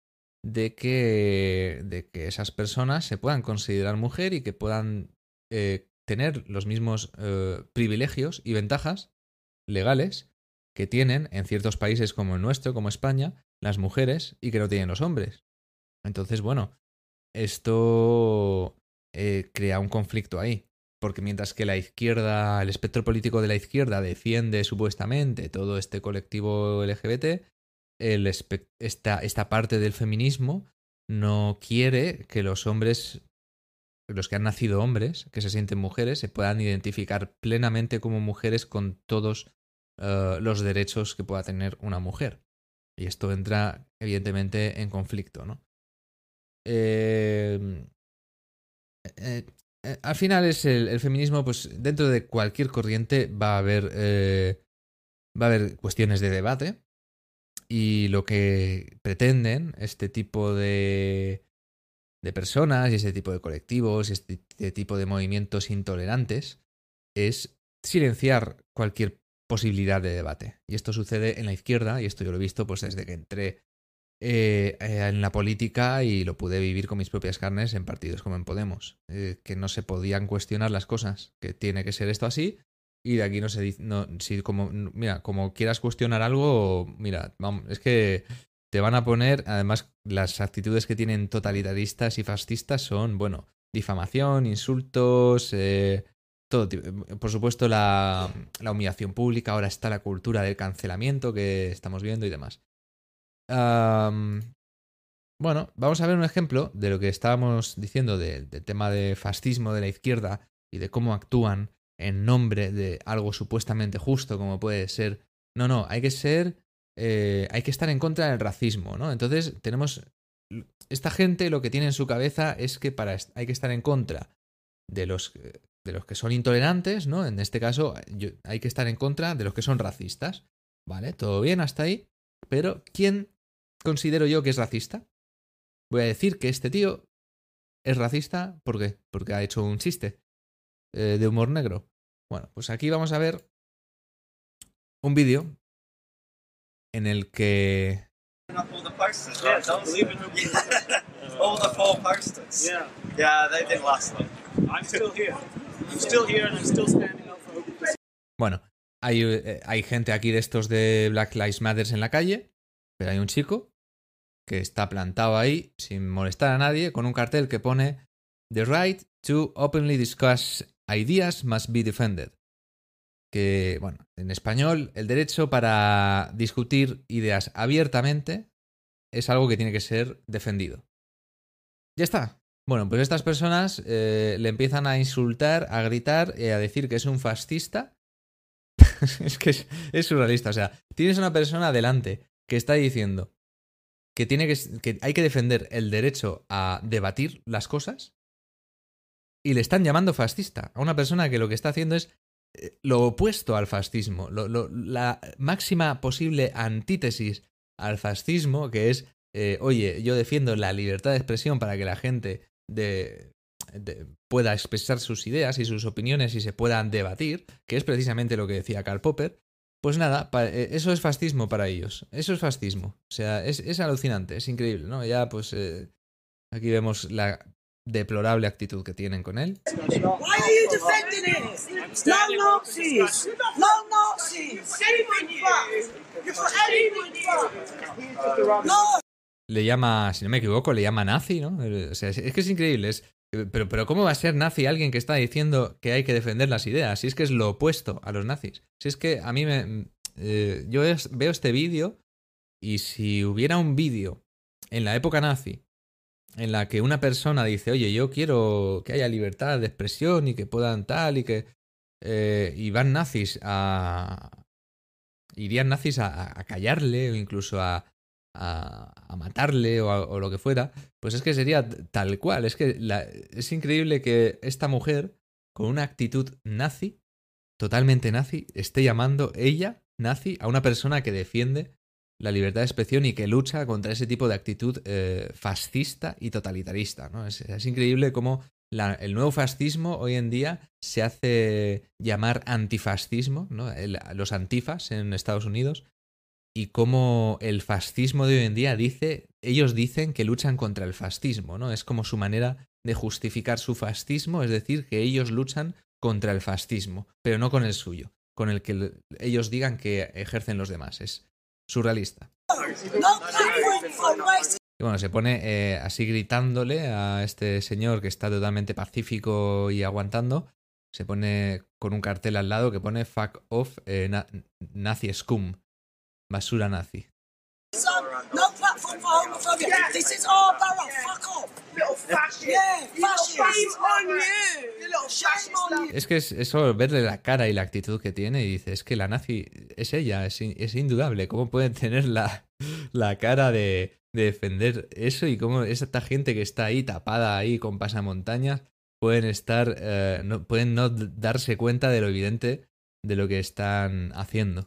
S1: de que, de que esas personas se puedan considerar mujer y que puedan eh, tener los mismos eh, privilegios y ventajas legales que tienen en ciertos países como el nuestro, como España, las mujeres y que no tienen los hombres. Entonces, bueno, esto eh, crea un conflicto ahí. Porque mientras que la izquierda, el espectro político de la izquierda defiende supuestamente todo este colectivo LGBT, esta parte del feminismo no quiere que los hombres, los que han nacido hombres, que se sienten mujeres, se puedan identificar plenamente como mujeres con todos eh, los derechos que pueda tener una mujer. Y esto entra, evidentemente, en conflicto, ¿no? Eh, eh, al final es el, feminismo, pues dentro de cualquier corriente va a haber, va a haber cuestiones de debate y lo que pretenden este tipo de, de personas y este tipo de colectivos este, este tipo de movimientos intolerantes es silenciar cualquier posibilidad de debate. Y esto sucede en la izquierda, y esto yo lo he visto pues desde que entré eh, eh, en la política y lo pude vivir con mis propias carnes en partidos como en Podemos, eh, que no se podían cuestionar las cosas, que tiene que ser esto así, y de aquí no se dice, si como, mira, como quieras cuestionar algo, mira, vamos, es que te van a poner, además, las actitudes que tienen totalitaristas y fascistas son, bueno, difamación, insultos, eh, todo Por supuesto, la, la, humillación pública, ahora está la cultura del cancelamiento que estamos viendo y demás. Bueno, vamos a ver un ejemplo de lo que estábamos diciendo del tema de fascismo de la izquierda y de cómo actúan en nombre de algo supuestamente justo, como puede ser. No, no, hay que ser. Eh, hay que estar en contra del racismo, ¿no? Entonces, tenemos. Esta gente lo que tiene en su cabeza es que para hay que estar en contra de los de los que son intolerantes, ¿no? En este caso, hay que estar en contra de los que son racistas. ¿Vale? Todo bien hasta ahí. Pero, ¿quién considero yo que es racista? Voy a decir que este tío es racista. ¿Por qué? Porque ha hecho un chiste eh, de humor negro. Bueno, pues aquí vamos a ver un vídeo en el que. Bueno, hay, eh, hay gente aquí de estos de Black Lives Matter en la calle, pero hay un chico que está plantado ahí sin molestar a nadie con un cartel que pone The right to openly discuss ideas must be defended. Que, bueno, en español, el derecho para discutir ideas abiertamente es algo que tiene que ser defendido. Ya está. Bueno, pues estas personas eh, le empiezan a insultar, a gritar, y a decir que es un fascista. es que es, surrealista. O sea, tienes una persona delante que está diciendo que, tiene que, que hay que defender el derecho a debatir las cosas y le están llamando fascista a una persona que lo que está haciendo es eh, lo opuesto al fascismo, la máxima posible antítesis al fascismo, que es, eh, oye, yo defiendo la libertad de expresión para que la gente de, pueda expresar sus ideas y sus opiniones y se puedan debatir, que es precisamente lo que decía Karl Popper, pues nada, eh, eso es fascismo para ellos. Eso es fascismo. O sea, es, alucinante, es increíble, ¿no? Ya, pues, eh, aquí vemos la deplorable actitud que tienen con él. le llama, si no me equivoco, le llama nazi, ¿no? O sea, es, que es increíble. Es, pero, pero ¿cómo va a ser nazi alguien que está diciendo que hay que defender las ideas? Si es que es lo opuesto a los nazis. Si es que a mí me... Eh, yo veo este vídeo y si hubiera un vídeo en la época nazi en la que una persona dice, oye, yo quiero que haya libertad de expresión y que puedan tal y que... Eh, y van nazis a... irían nazis a callarle o incluso a, a, matarle o, lo que fuera, pues es que sería tal cual. Es que es increíble que esta mujer, con una actitud nazi, totalmente nazi, esté llamando ella nazi a una persona que defiende la libertad de expresión y que lucha contra ese tipo de actitud eh, fascista y totalitarista. ¿no? Es, increíble cómo el nuevo fascismo hoy en día se hace llamar antifascismo, ¿no? los antifas en Estados Unidos, y cómo el fascismo de hoy en día dice, ellos dicen que luchan contra el fascismo, ¿no? Es como su manera de justificar su fascismo, es decir, que ellos luchan contra el fascismo, pero no con el suyo, con el que ellos digan que ejercen los demás. Es surrealista. Y bueno, se pone eh, así gritándole a este señor que está totalmente pacífico y aguantando. Se pone con un cartel al lado que pone fuck off eh, nazi scum. Basura nazi. Es que es eso, verle la cara y la actitud que tiene y dice, es que la nazi es ella, es, es indudable. ¿Cómo pueden tener la, la cara de, defender eso y cómo esta gente que está ahí tapada ahí con pasamontañas pueden estar, eh, no, pueden no darse cuenta de lo evidente de lo que están haciendo.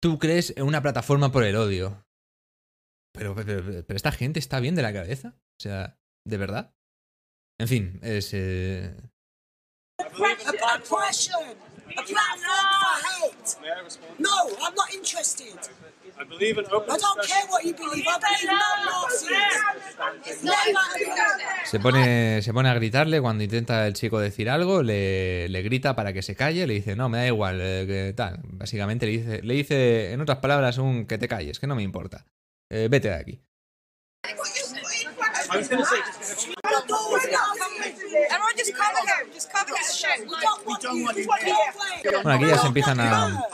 S1: tú crees en una plataforma por el odio. Pero, pero, esta gente está bien de la cabeza. O sea, ¿de verdad? En fin, es... Eh... No, I'm not interested. I believe in open I don't care what you believe. I believe no Se pone, se pone a gritarle cuando intenta el chico decir algo, le, le grita para que se calle, le dice, no, me da igual, eh, que tal. Básicamente le dice, le dice, en otras palabras, un que te calles, que no me importa. Eh, vete de aquí. Bueno, aquí ya se empiezan a...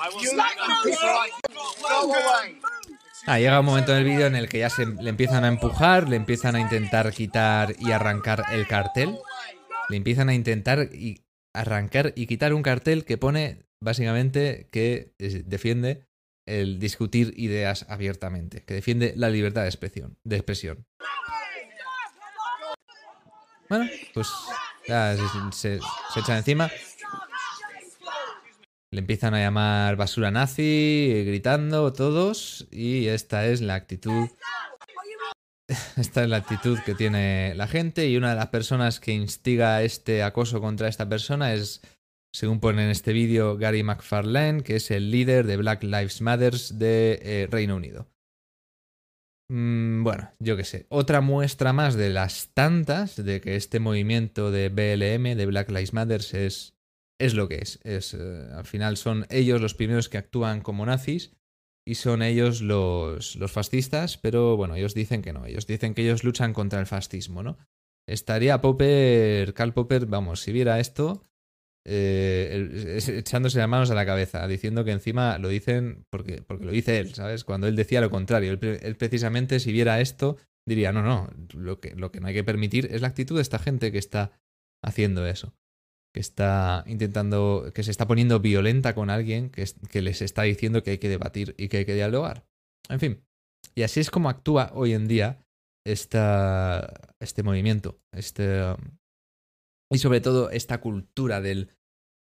S1: Ah, llega un momento en el vídeo en el que ya se le empiezan a empujar, le empiezan a intentar quitar y arrancar el cartel. Le empiezan a intentar y arrancar y quitar un cartel que pone básicamente que defiende el discutir ideas abiertamente, que defiende la libertad de expresión. De expresión. Pues se, echan encima. Le empiezan a llamar basura nazi, gritando todos, y esta es la actitud. Esta es la actitud que tiene la gente, y una de las personas que instiga este acoso contra esta persona es, según pone en este vídeo, Gary McFarlane, que es el líder de Black Lives Matter de eh, Reino Unido. Mm, bueno, yo qué sé. Otra muestra más de las tantas de que este movimiento de BLM, de Black Lives Matter, es, es lo que es. es eh, al final son ellos los primeros que actúan como nazis y son ellos los, los fascistas, pero bueno, ellos dicen que no. Ellos dicen que ellos luchan contra el fascismo, ¿no? Estaría Popper, Karl Popper, vamos, si viera esto, eh, echándose las manos a la cabeza, diciendo que encima lo dicen porque, porque lo dice él, ¿sabes? Cuando él decía lo contrario. Él, precisamente, si viera esto, diría, no, no, lo que, lo que no hay que permitir es la actitud de esta gente que está haciendo eso. Que está intentando, que se está poniendo violenta con alguien que, que les está diciendo que hay que debatir y que hay que dialogar. En fin. Y así es como actúa hoy en día esta, este movimiento, este, y sobre todo esta cultura del,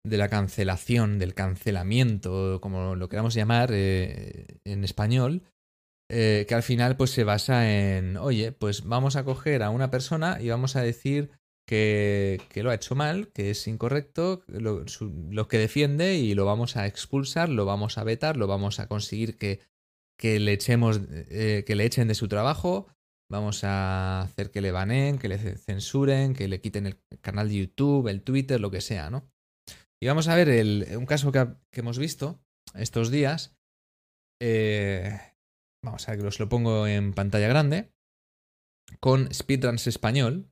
S1: de la cancelación, del cancelamiento, como lo queramos llamar eh, en español, eh, que al final pues se basa en, oye, pues vamos a coger a una persona y vamos a decir que, que lo ha hecho mal, que es incorrecto, lo, lo, que defiende y lo vamos a expulsar, lo vamos a vetar, lo vamos a conseguir que, que le echemos, eh, que le echen de su trabajo Vamos a hacer que le baneen, que le censuren, que le quiten el canal de YouTube, el Twitter, lo que sea, ¿no? Y vamos a ver un caso que, hemos visto estos días. Eh, vamos a ver que os lo pongo en pantalla grande. Con Speedruns Español.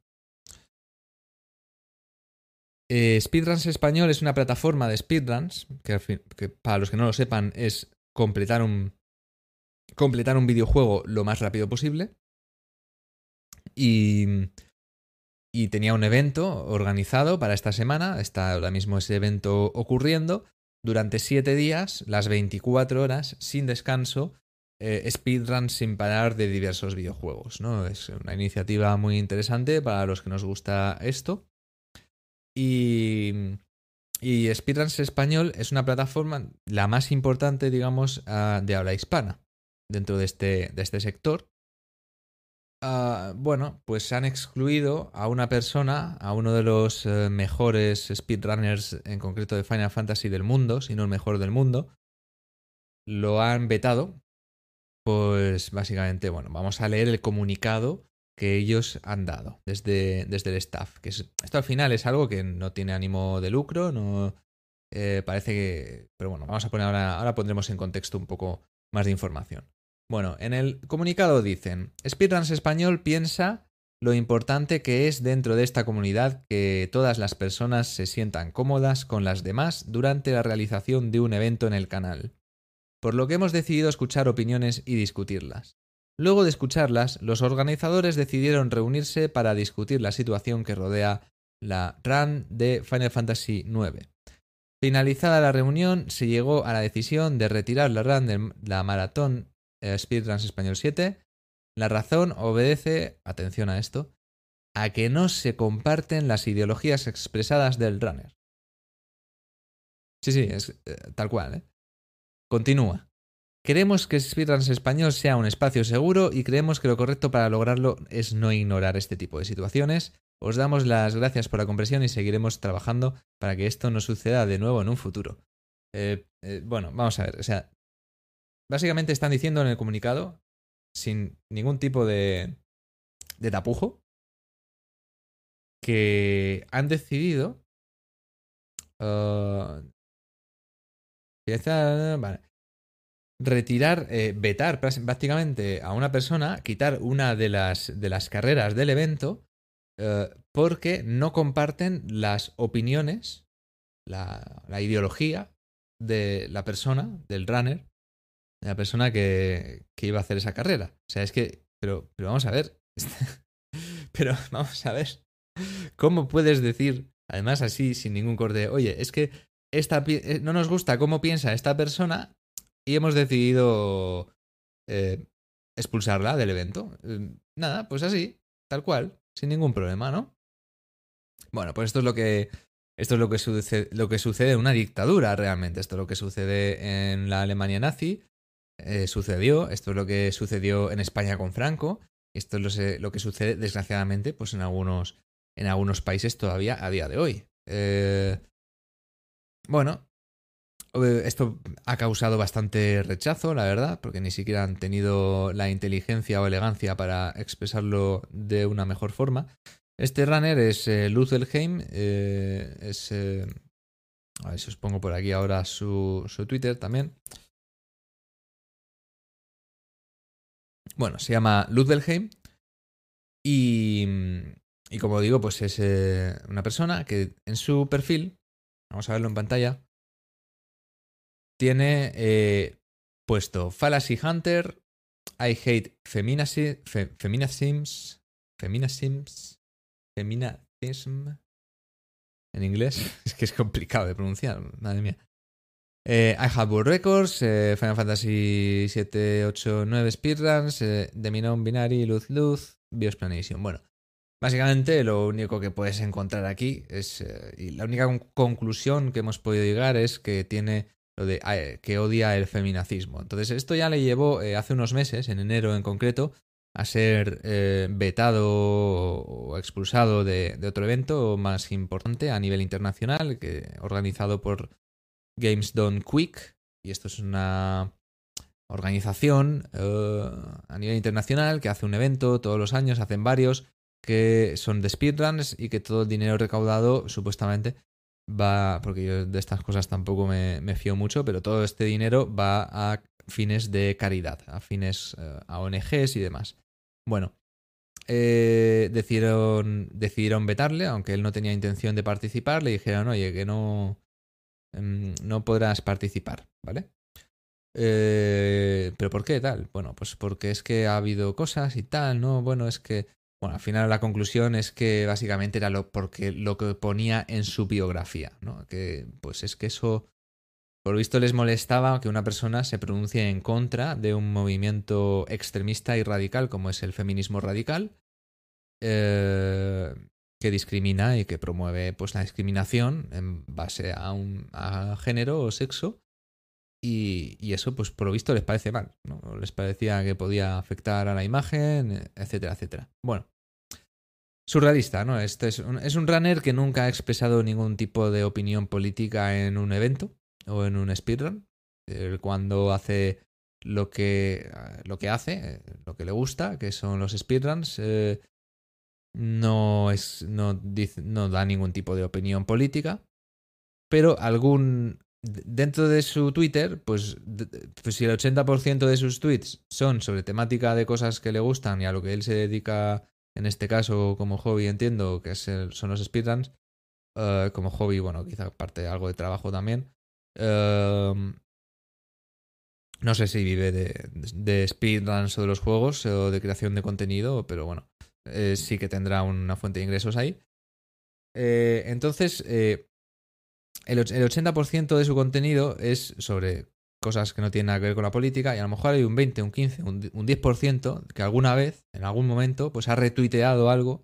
S1: Eh, Speedruns Español es una plataforma de speedruns, que, que, para los que no lo sepan es completar un, completar un videojuego lo más rápido posible. Y, tenía un evento organizado para esta semana, está ahora mismo ese evento ocurriendo, durante 7 días, las 24 horas, sin descanso, eh, sin parar de diversos videojuegos. ¿no? Es una iniciativa muy interesante para los que nos gusta esto. Y, y Speedruns Español es una plataforma la más importante, digamos, ah, de habla hispana dentro de este, de este sector. Ah, bueno, pues han excluido a una persona, a uno de los eh, mejores speedrunners, en concreto de Final Fantasy del mundo, si no el mejor del mundo. Lo han vetado pues básicamente, bueno, vamos a leer el comunicado que ellos han dado desde, desde el staff. Que esto al final es algo que no tiene ánimo de lucro, no eh, parece que... Pero bueno, vamos a poner ahora, ahora pondremos en contexto un poco más de información. Bueno, en el comunicado dicen, Speedruns Español piensa lo importante que es dentro de esta comunidad que todas las personas se sientan cómodas con las demás durante la realización de un evento en el canal por lo que hemos decidido escuchar opiniones y discutirlas. Luego de escucharlas, los organizadores decidieron reunirse para discutir la situación que rodea la run de Final Fantasy IX. Finalizada la reunión, se llegó a la decisión de retirar la run de la maratón Speedruns Español 7. La razón obedece, atención a esto, a que no se comparten las ideologías expresadas del runner. Sí, sí, es eh, tal cual, ¿eh? Continúa. Queremos que Speedruns Español sea un espacio seguro y creemos que lo correcto para lograrlo es no ignorar este tipo de situaciones. Os damos las gracias por la comprensión y seguiremos trabajando para que esto no suceda de nuevo en un futuro. Eh, eh, bueno, vamos a ver. O sea, básicamente están diciendo en el comunicado, sin ningún tipo de, tapujo, que han decidido uh, Retirar, eh, vetar prácticamente a una persona, quitar una de las, carreras del evento, eh, porque no comparten las opiniones, la, ideología de la persona, del runner, la persona que, que iba a hacer esa carrera. O sea, es que, pero, pero vamos a ver, pero vamos a ver, ¿cómo puedes decir, además así, sin ningún corte, oye, es que esta, eh, no nos gusta cómo piensa esta persona y hemos decidido eh, expulsarla del evento. Eh, nada, pues así, tal cual, sin ningún problema, ¿no? Bueno, pues esto es lo que esto es lo que sucede, lo que sucede en una dictadura realmente. Esto es lo que sucede en la Alemania nazi. Sucedió. Esto es lo que sucedió en España con Franco. Esto es lo, que sucede, desgraciadamente, pues en algunos, en algunos países todavía a día de hoy. Eh, bueno, eh, esto ha causado bastante rechazo, la verdad, porque ni siquiera han tenido la inteligencia o elegancia para expresarlo de una mejor forma. Este runner es eh, Luthelheim, eh, es... a ver si os pongo por aquí ahora su, su Twitter también. Bueno, se llama Luthelheim y, y como digo, pues es una persona que en su perfil vamos a verlo en pantalla, tiene eh, puesto Fallacy Hunter, I hate feminazi, fe, feminazisms, feminazisms, feminazism, en inglés, es que es complicado de pronunciar, madre mía. Eh, I have World Records, eh, Final Fantasy 7, 8, 9 Speedruns, eh, The Minon Binary, Luz Luz, Biosplanation. Bueno, Básicamente lo único que puedes encontrar aquí es, eh, y la única conclusión que hemos podido llegar es que tiene lo de que odia el feminacismo. Entonces esto ya le llevó hace unos meses, en enero en concreto, a ser vetado o expulsado de, de, otro evento más importante a nivel internacional, que, organizado por Games Done Quick. Y esto es una organización a nivel internacional que hace un evento todos los años, hacen varios, que son de speedruns y que todo el dinero recaudado supuestamente va, porque yo de estas cosas tampoco me, fío mucho, pero todo este dinero va a fines de caridad, a fines eh, a ONGs y demás. Bueno, eh, decidieron, decidieron vetarle, aunque él no tenía intención de participar, le dijeron, oye, que no, no podrás participar, ¿vale? Eh, ¿Pero por qué tal? Bueno, pues porque es que ha habido cosas y tal, ¿no? Bueno, es que Bueno, al final la conclusión es que básicamente era lo, porque lo que ponía en su biografía, ¿no? Que pues es que eso, por lo visto les molestaba que una persona se pronuncie en contra de un movimiento extremista y radical como es el feminismo radical, eh, que discrimina y que promueve pues la discriminación en base a un a género o sexo y, eso, pues por lo visto, les parece mal. ¿no? Les parecía que podía afectar a la imagen, etcétera, etcétera. Bueno, surrealista, ¿no? Este es un, es un runner que nunca ha expresado ningún tipo de opinión política en un evento o en un speedrun. Cuando hace lo que, lo que hace, lo que le gusta, que son los speedruns, eh, no, es, no, dice, no da ningún tipo de opinión política, pero algún dentro de su Twitter, pues, pues si el 80% de sus tweets son sobre temática de cosas que le gustan y a lo que él se dedica, en este caso como hobby, entiendo que son los speedruns, uh, como hobby, bueno, quizá parte de algo de trabajo también. Em, no sé si vive de, de, speedruns o de los juegos o de creación de contenido, pero bueno, eh, sí que tendrá una fuente de ingresos ahí. Eh, entonces, eh, el, 80% de su contenido es sobre cosas que no tienen nada que ver con la política y a lo mejor hay un 20, un 15, un, 10% que alguna vez, en algún momento, pues ha retuiteado algo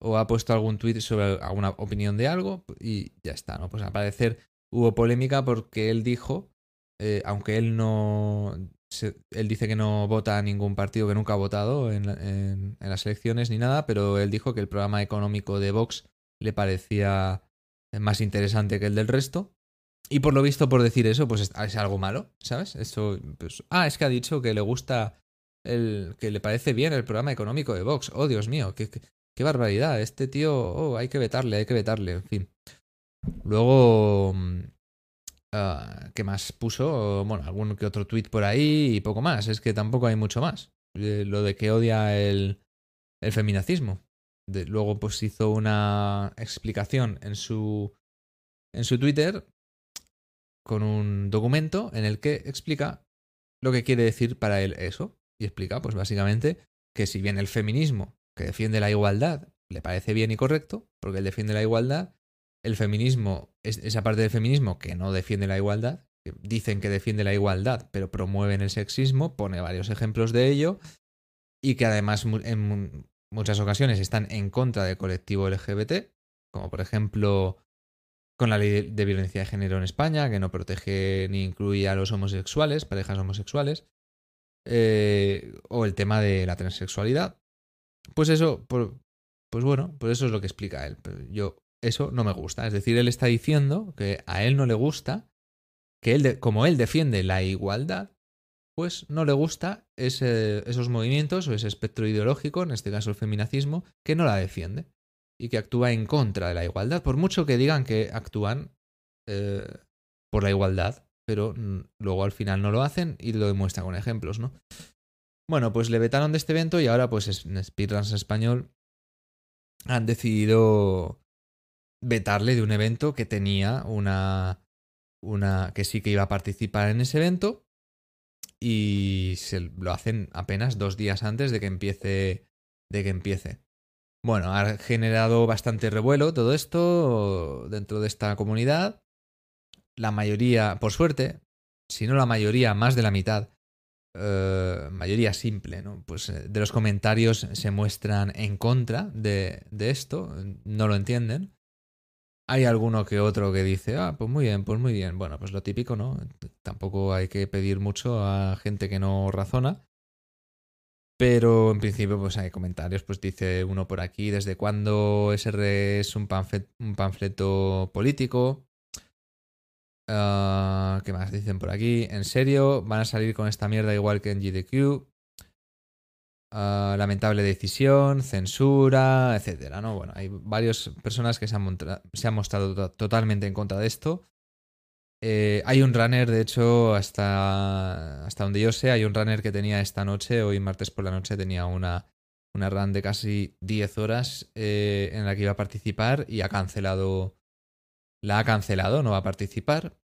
S1: o ha puesto algún tweet sobre alguna opinión de algo y ya está, ¿no? Pues al parecer hubo polémica porque él dijo, aunque él no... él dice que no vota a ningún partido, que nunca ha votado en, las elecciones ni nada, pero él dijo que el programa económico de Vox le parecía más interesante que el del resto. Y por lo visto, por decir eso, pues es, algo malo, ¿sabes? Eso, pues, ah, es que ha dicho que le gusta el. que le parece bien el programa económico de Vox. Oh, Dios mío, qué, qué, barbaridad. Este tío, oh, hay que vetarle, hay que vetarle, en fin. Luego. Uh, ¿Qué más puso? Bueno, algún que otro tweet por ahí y poco más. Es que tampoco hay mucho más. Eh, lo de que odia el, el feminacismo luego pues hizo una explicación en su, en su Twitter con un documento en el que explica lo que quiere decir para él eso. Y explica pues básicamente que si bien el feminismo que defiende la igualdad le parece bien y correcto, porque él defiende la igualdad, el feminismo, esa parte del feminismo que no defiende la igualdad, que dicen que defiende la igualdad, pero promueven el sexismo, pone varios ejemplos de ello, y que además en muchas ocasiones están en contra del colectivo LGBT, como por ejemplo con la ley de violencia de género en España, que no protege ni incluye a los homosexuales, parejas homosexuales, eh, o el tema de la transexualidad. Pues eso, pues bueno, pues eso es lo que explica él. Yo, eso no me gusta. Es decir, él está diciendo que a él no le gusta, que él, como él defiende la igualdad, pues no le gusta esos movimientos o ese espectro ideológico, en este caso el feminacismo, que no la defiende y que actúa en contra de la igualdad, por mucho que digan que actúan eh, por la igualdad, pero luego al final no lo hacen y lo demuestran con ejemplos, ¿no? Bueno, pues le vetaron de este evento y ahora pues en Speedruns Español han decidido vetarle de un evento que tenía una, una que sí que iba a participar en ese evento y se lo hacen apenas dos días antes de que empiece. de que empiece. Bueno, ha generado bastante revuelo todo esto dentro de esta comunidad. La mayoría, por suerte, si no la mayoría, más de la mitad, eh, mayoría simple, ¿no? Pues eh, de los comentarios se muestran en contra de, de esto, no lo entienden. Hay alguno que otro que dice, ah, pues muy bien, pues muy bien. Bueno, pues lo típico, ¿no? Tampoco hay que pedir mucho a gente que no razona. Pero en principio, pues hay comentarios, pues dice uno por aquí, ¿desde cuándo SR es un, un panfleto político? Ah, ¿Qué más dicen por aquí? ¿En serio? ¿Van a salir con esta mierda igual que en GDQ? Ah, lamentable decisión, censura, etcétera, ¿no? Bueno, hay varias personas que se han, mostrado totalmente en contra de esto. Eh, hay un runner, de hecho, hasta, hasta donde yo sé, hay un runner que tenía esta noche, hoy martes por la noche, tenía una, una run de casi 10 horas eh, en la que iba a participar y ha cancelado. La ha cancelado, no va a participar.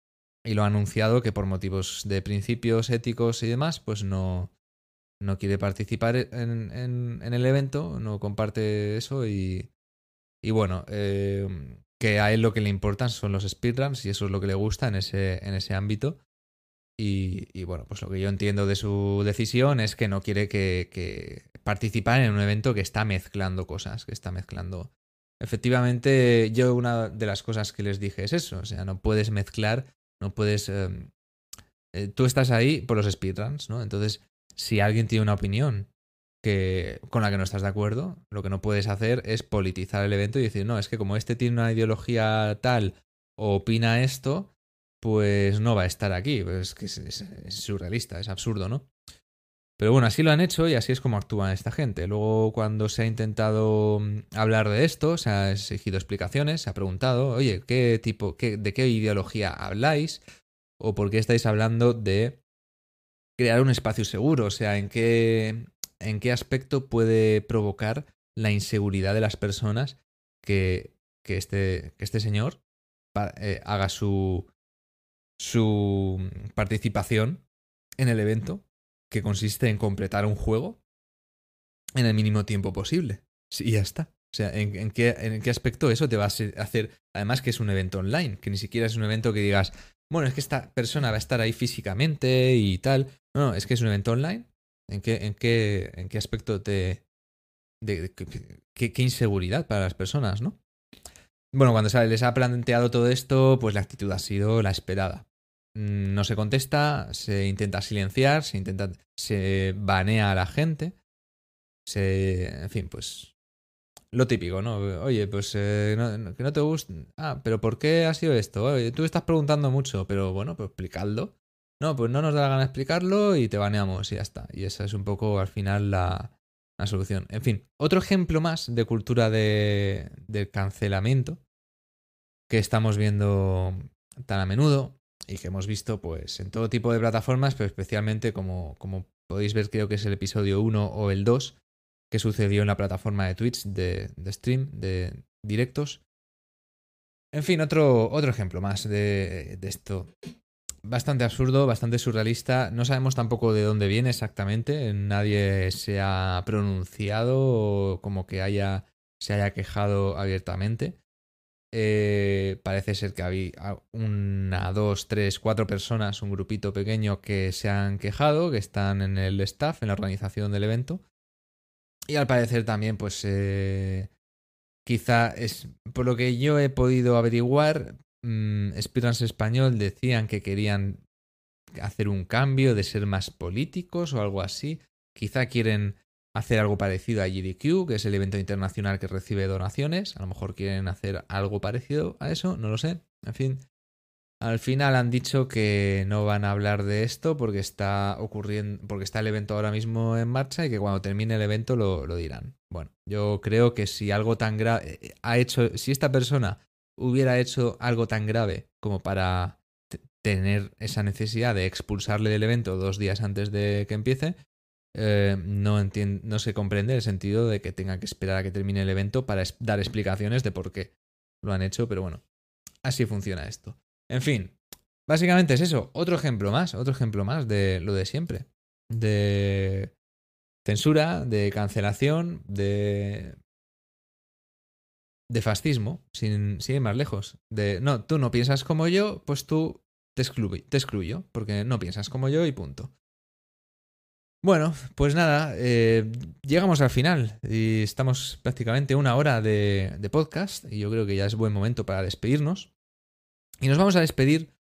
S1: Y lo ha anunciado que por motivos de principios éticos y demás, pues no, no quiere participar en, en, el evento, no comparte eso y, y bueno, eh, que a él lo que le importan son los speedruns y eso es lo que le gusta en ese, en ese ámbito. Y, y, bueno, pues lo que yo entiendo de su decisión es que no quiere que, que, participar en un evento que está mezclando cosas, que está mezclando. Efectivamente, yo una de las cosas que les dije es eso, o sea, no puedes mezclar, no puedes... Em, eh, tú estás ahí por los speedruns, ¿no? Entonces, si alguien tiene una opinión que, con la que no estás de acuerdo, lo que no puedes hacer es politizar el evento y decir, no, es que como este tiene una ideología tal o opina esto, pues no va a estar aquí. Pues es que es, surrealista, es absurdo, ¿no? Pero bueno, así lo han hecho y así es como actúa esta gente. Luego, cuando se ha intentado mm, hablar de esto, se ha exigido explicaciones, se ha preguntado, oye, ¿qué tipo, qué, de qué ideología habláis? ¿O por qué estáis hablando de crear un espacio seguro? O sea, ¿en qué, en qué aspecto puede provocar la inseguridad de las personas que, que, este, que este señor eh, haga su, su participación en el evento, que consiste en completar un juego en el mínimo tiempo posible. y ya está. O sea, ¿en, qué, ¿en, qué, aspecto eso te va a hacer? Además que es un evento online, que ni siquiera es un evento que digas, bueno, es que esta persona va a estar ahí físicamente y tal. No, no es que es un evento online. ¿En qué, en qué, en qué aspecto te... De, qué, qué inseguridad para las personas, ¿no? Bueno, cuando se les ha planteado todo esto, pues la actitud ha sido la esperada. Mm, no se contesta, se intenta silenciar, se intenta. se banea a la gente. Se. En fin, pues. Lo típico, ¿no? Oye, pues eh, que no te gusta. Ah, pero ¿por qué ha sido esto? Oye, tú estás preguntando mucho, pero bueno, pues explicadlo. No, pues no nos da la gana explicarlo y te baneamos y ya está. Y esa es un poco al final la, la solución. En fin, otro ejemplo más de cultura de, del cancelamiento que estamos viendo tan a menudo y que hemos visto pues en todo tipo de plataformas, pero especialmente como, como podéis ver creo que es el episodio 1 o el 2 que sucedió en la plataforma de Twitch de, stream, de directos. En fin, otro, otro ejemplo más de, esto. Bastante absurdo, bastante surrealista. No sabemos tampoco de dónde viene exactamente. Nadie se ha pronunciado como que haya, se haya quejado abiertamente. Eh, parece ser que había una, dos, tres, cuatro personas, un grupito pequeño que se han quejado, que están en el staff, en la organización del evento. Y al parecer también, pues, eh, quizá es, por lo que yo he podido averiguar, mmm, Español decían que querían hacer un cambio de ser más políticos o algo así. Quizá quieren hacer algo parecido a GDQ, que es el evento internacional que recibe donaciones. A lo mejor quieren hacer algo parecido a eso, no lo sé. En fin, al final han dicho que no van a hablar de esto porque está ocurriendo, porque está el evento ahora mismo en marcha y que cuando termine el evento lo, dirán. Bueno, yo creo que si algo tan grave eh, ha hecho, si esta persona hubiera hecho algo tan grave como para tener esa necesidad de expulsarle del evento dos días antes de que empiece, eh, no, no se comprende el sentido de que tenga que esperar a que termine el evento para dar explicaciones de por qué lo han hecho, pero bueno, así funciona esto. En fin, básicamente es eso. Otro ejemplo más, otro ejemplo más de lo de siempre. De censura, de cancelación, de. de fascismo, sin, ir más lejos. De no, tú no piensas como yo, pues tú te, te excluyo, porque no piensas como yo y punto. Bueno, pues nada, eh, llegamos al final y estamos prácticamente una hora de, podcast y yo creo que ya es buen momento para despedirnos. Y nos vamos a despedir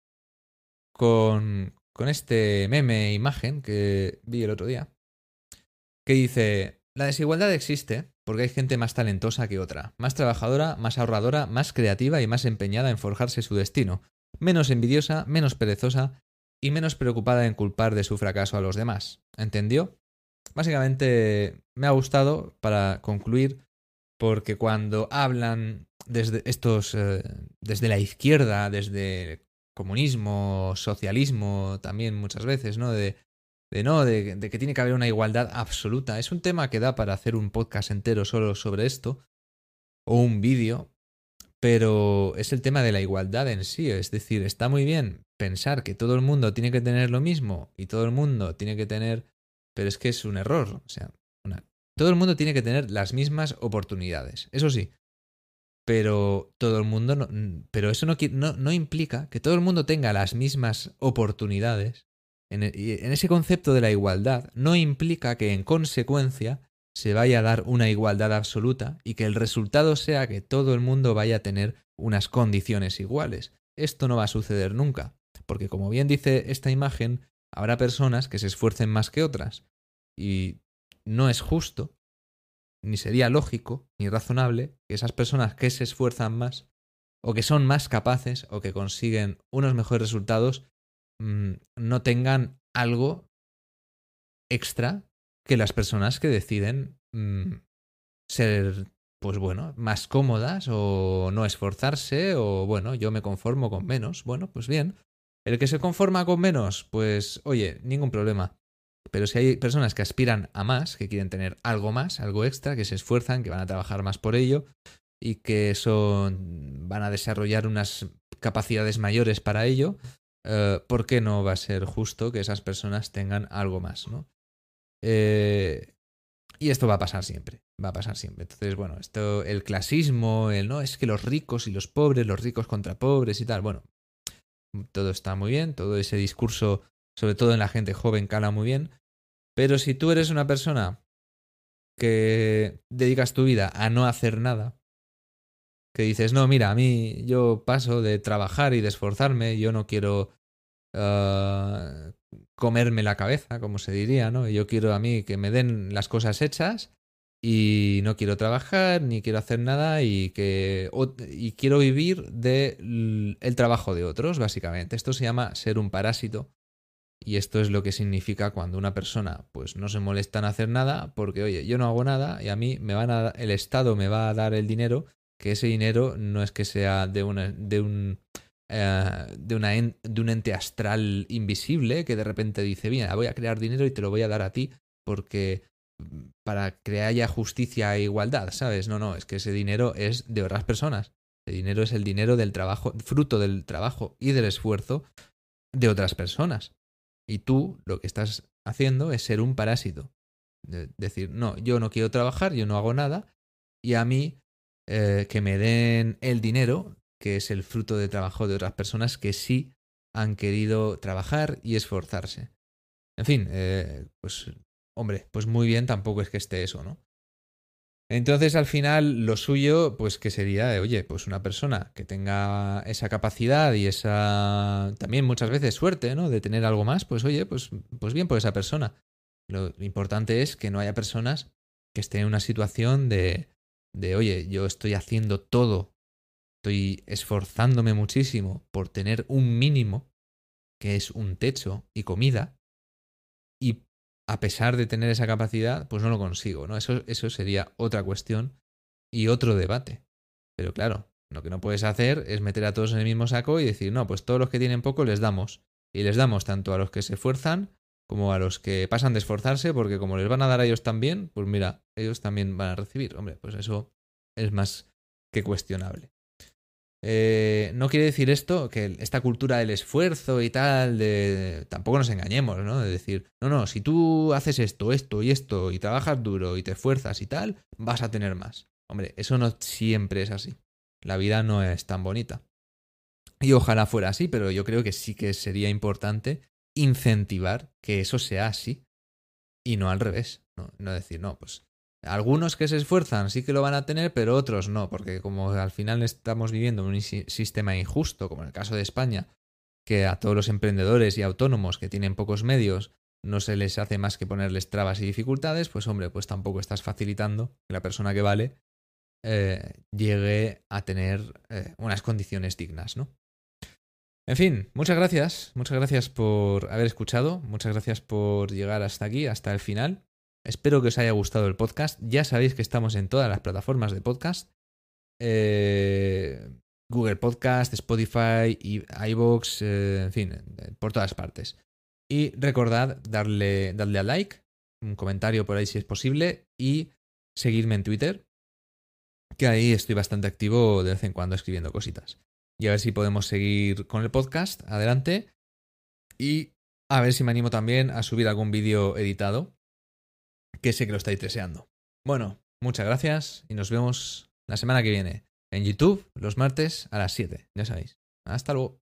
S1: con, con este meme imagen que vi el otro día, que dice, la desigualdad existe porque hay gente más talentosa que otra, más trabajadora, más ahorradora, más creativa y más empeñada en forjarse su destino, menos envidiosa, menos perezosa y menos preocupada en culpar de su fracaso a los demás. ¿Entendió? Básicamente me ha gustado para concluir porque cuando hablan desde estos eh, desde la izquierda, desde comunismo, socialismo, también muchas veces, ¿no? De, de no, de, de, que tiene que haber una igualdad absoluta. Es un tema que da para hacer un podcast entero solo sobre esto, o un vídeo, pero es el tema de la igualdad en sí. Es decir, está muy bien pensar que todo el mundo tiene que tener lo mismo y todo el mundo tiene que tener pero es que es un error. O sea, todo el mundo tiene que tener las mismas oportunidades. Eso sí, pero todo el mundo no, pero eso no, no, no, implica que todo el mundo tenga las mismas oportunidades. En, e, en, ese concepto de la igualdad no implica que en consecuencia se vaya a dar una igualdad absoluta y que el resultado sea que todo el mundo vaya a tener unas condiciones iguales. Esto no va a suceder nunca, porque como bien dice esta imagen, habrá personas que se esfuercen más que otras. Y no es justo ni sería lógico ni razonable que esas personas que se esfuerzan más o que son más capaces o que consiguen unos mejores resultados mm, no tengan algo extra que las personas que deciden mm, ser pues bueno, más cómodas o no esforzarse o bueno, yo me conformo con menos. Bueno, pues bien. El que se conforma con menos, pues oye, ningún problema. Pero si hay personas que aspiran a más, que quieren tener algo más, algo extra, que se esfuerzan, que van a trabajar más por ello y que son, van a desarrollar unas capacidades mayores para ello, eh, ¿por qué no va a ser justo que esas personas tengan algo más? ¿no? Eh, y esto va a pasar siempre, va a pasar siempre. Entonces, bueno, esto, el clasismo, el no, es que los ricos y los pobres, los ricos contra pobres y tal, bueno, todo está muy bien, todo ese discurso sobre todo en la gente joven, cala muy bien. Pero si tú eres una persona que dedicas tu vida a no hacer nada, que dices, no, mira, a mí yo paso de trabajar y de esforzarme, yo no quiero ah, comerme la cabeza, como se diría, ¿no? Yo quiero a mí que me den las cosas hechas y no quiero trabajar ni quiero hacer nada y que y quiero vivir del el trabajo de otros, básicamente. Esto se llama ser un parásito y esto es lo que significa cuando una persona pues no se molesta en hacer nada porque oye, yo no hago nada y a mí me van a el Estado me va a dar el dinero, que ese dinero no es que sea de una de un eh, de, una de un ente astral invisible que de repente dice, "Bien, voy a crear dinero y te lo voy a dar a ti porque mm, para que haya justicia e igualdad, ¿sabes? No, no, es que ese dinero es de otras personas. El dinero es el dinero del trabajo, fruto del trabajo y del esfuerzo de otras personas. Y tú lo que estás haciendo es ser un parásito. decir, no, yo no quiero trabajar, yo no hago nada, y a mí eh, que me den el dinero, que es el fruto de trabajo de otras personas que sí han querido trabajar y esforzarse. En fin, eh, pues hombre, pues muy bien tampoco es que esté eso, ¿no? Entonces, al final, lo suyo, pues que sería, oye, pues una persona que tenga esa capacidad y esa también muchas veces suerte, ¿no? De tener algo más, pues oye, pues, pues bien por esa persona. Lo importante es que no haya personas que estén en una situación de, de, oye, yo estoy haciendo todo, estoy esforzándome muchísimo por tener un mínimo, que es un techo y comida, a pesar de tener esa capacidad, pues no lo consigo, ¿no? Eso, eso sería otra cuestión y otro debate. Pero claro, lo que no puedes hacer es meter a todos en el mismo saco y decir, no, pues todos los que tienen poco les damos. Y les damos tanto a los que se esfuerzan como a los que pasan de esforzarse, porque como les van a dar a ellos también, pues mira, ellos también van a recibir. Hombre, pues eso es más que cuestionable. Eh, no quiere decir esto que esta cultura del esfuerzo y tal, de, tampoco nos engañemos, ¿no? De decir, no, no, si tú haces esto, esto y esto y trabajas duro y te esfuerzas y tal, vas a tener más. Hombre, eso no siempre es así. La vida no es tan bonita. Y ojalá fuera así, pero yo creo que sí que sería importante incentivar que eso sea así y no al revés. No, no decir, no, pues algunos que se esfuerzan sí que lo van a tener, pero otros no, porque como al final estamos viviendo un sistema injusto, como en el caso de España, que a todos los emprendedores y autónomos que tienen pocos medios no se les hace más que ponerles trabas y dificultades, pues hombre, pues tampoco estás facilitando que la persona que vale eh, llegue a tener eh, unas condiciones dignas, ¿no? En fin, muchas gracias, muchas gracias por haber escuchado, muchas gracias por llegar hasta aquí, hasta el final. Espero que os haya gustado el podcast. Ya sabéis que estamos en todas las plataformas de podcast. Eh, Google Podcast, Spotify, iVoox, eh, en fin, por todas partes. Y recordad darle, darle a like, un comentario por ahí si es posible y seguirme en Twitter, que ahí estoy bastante activo de vez en cuando escribiendo cositas. Y a ver si podemos seguir con el podcast adelante. Y a ver si me animo también a subir algún vídeo editado que sé que lo estáis deseando. Bueno, muchas gracias y nos vemos la semana que viene en YouTube los martes a las 7, ya sabéis. Hasta luego.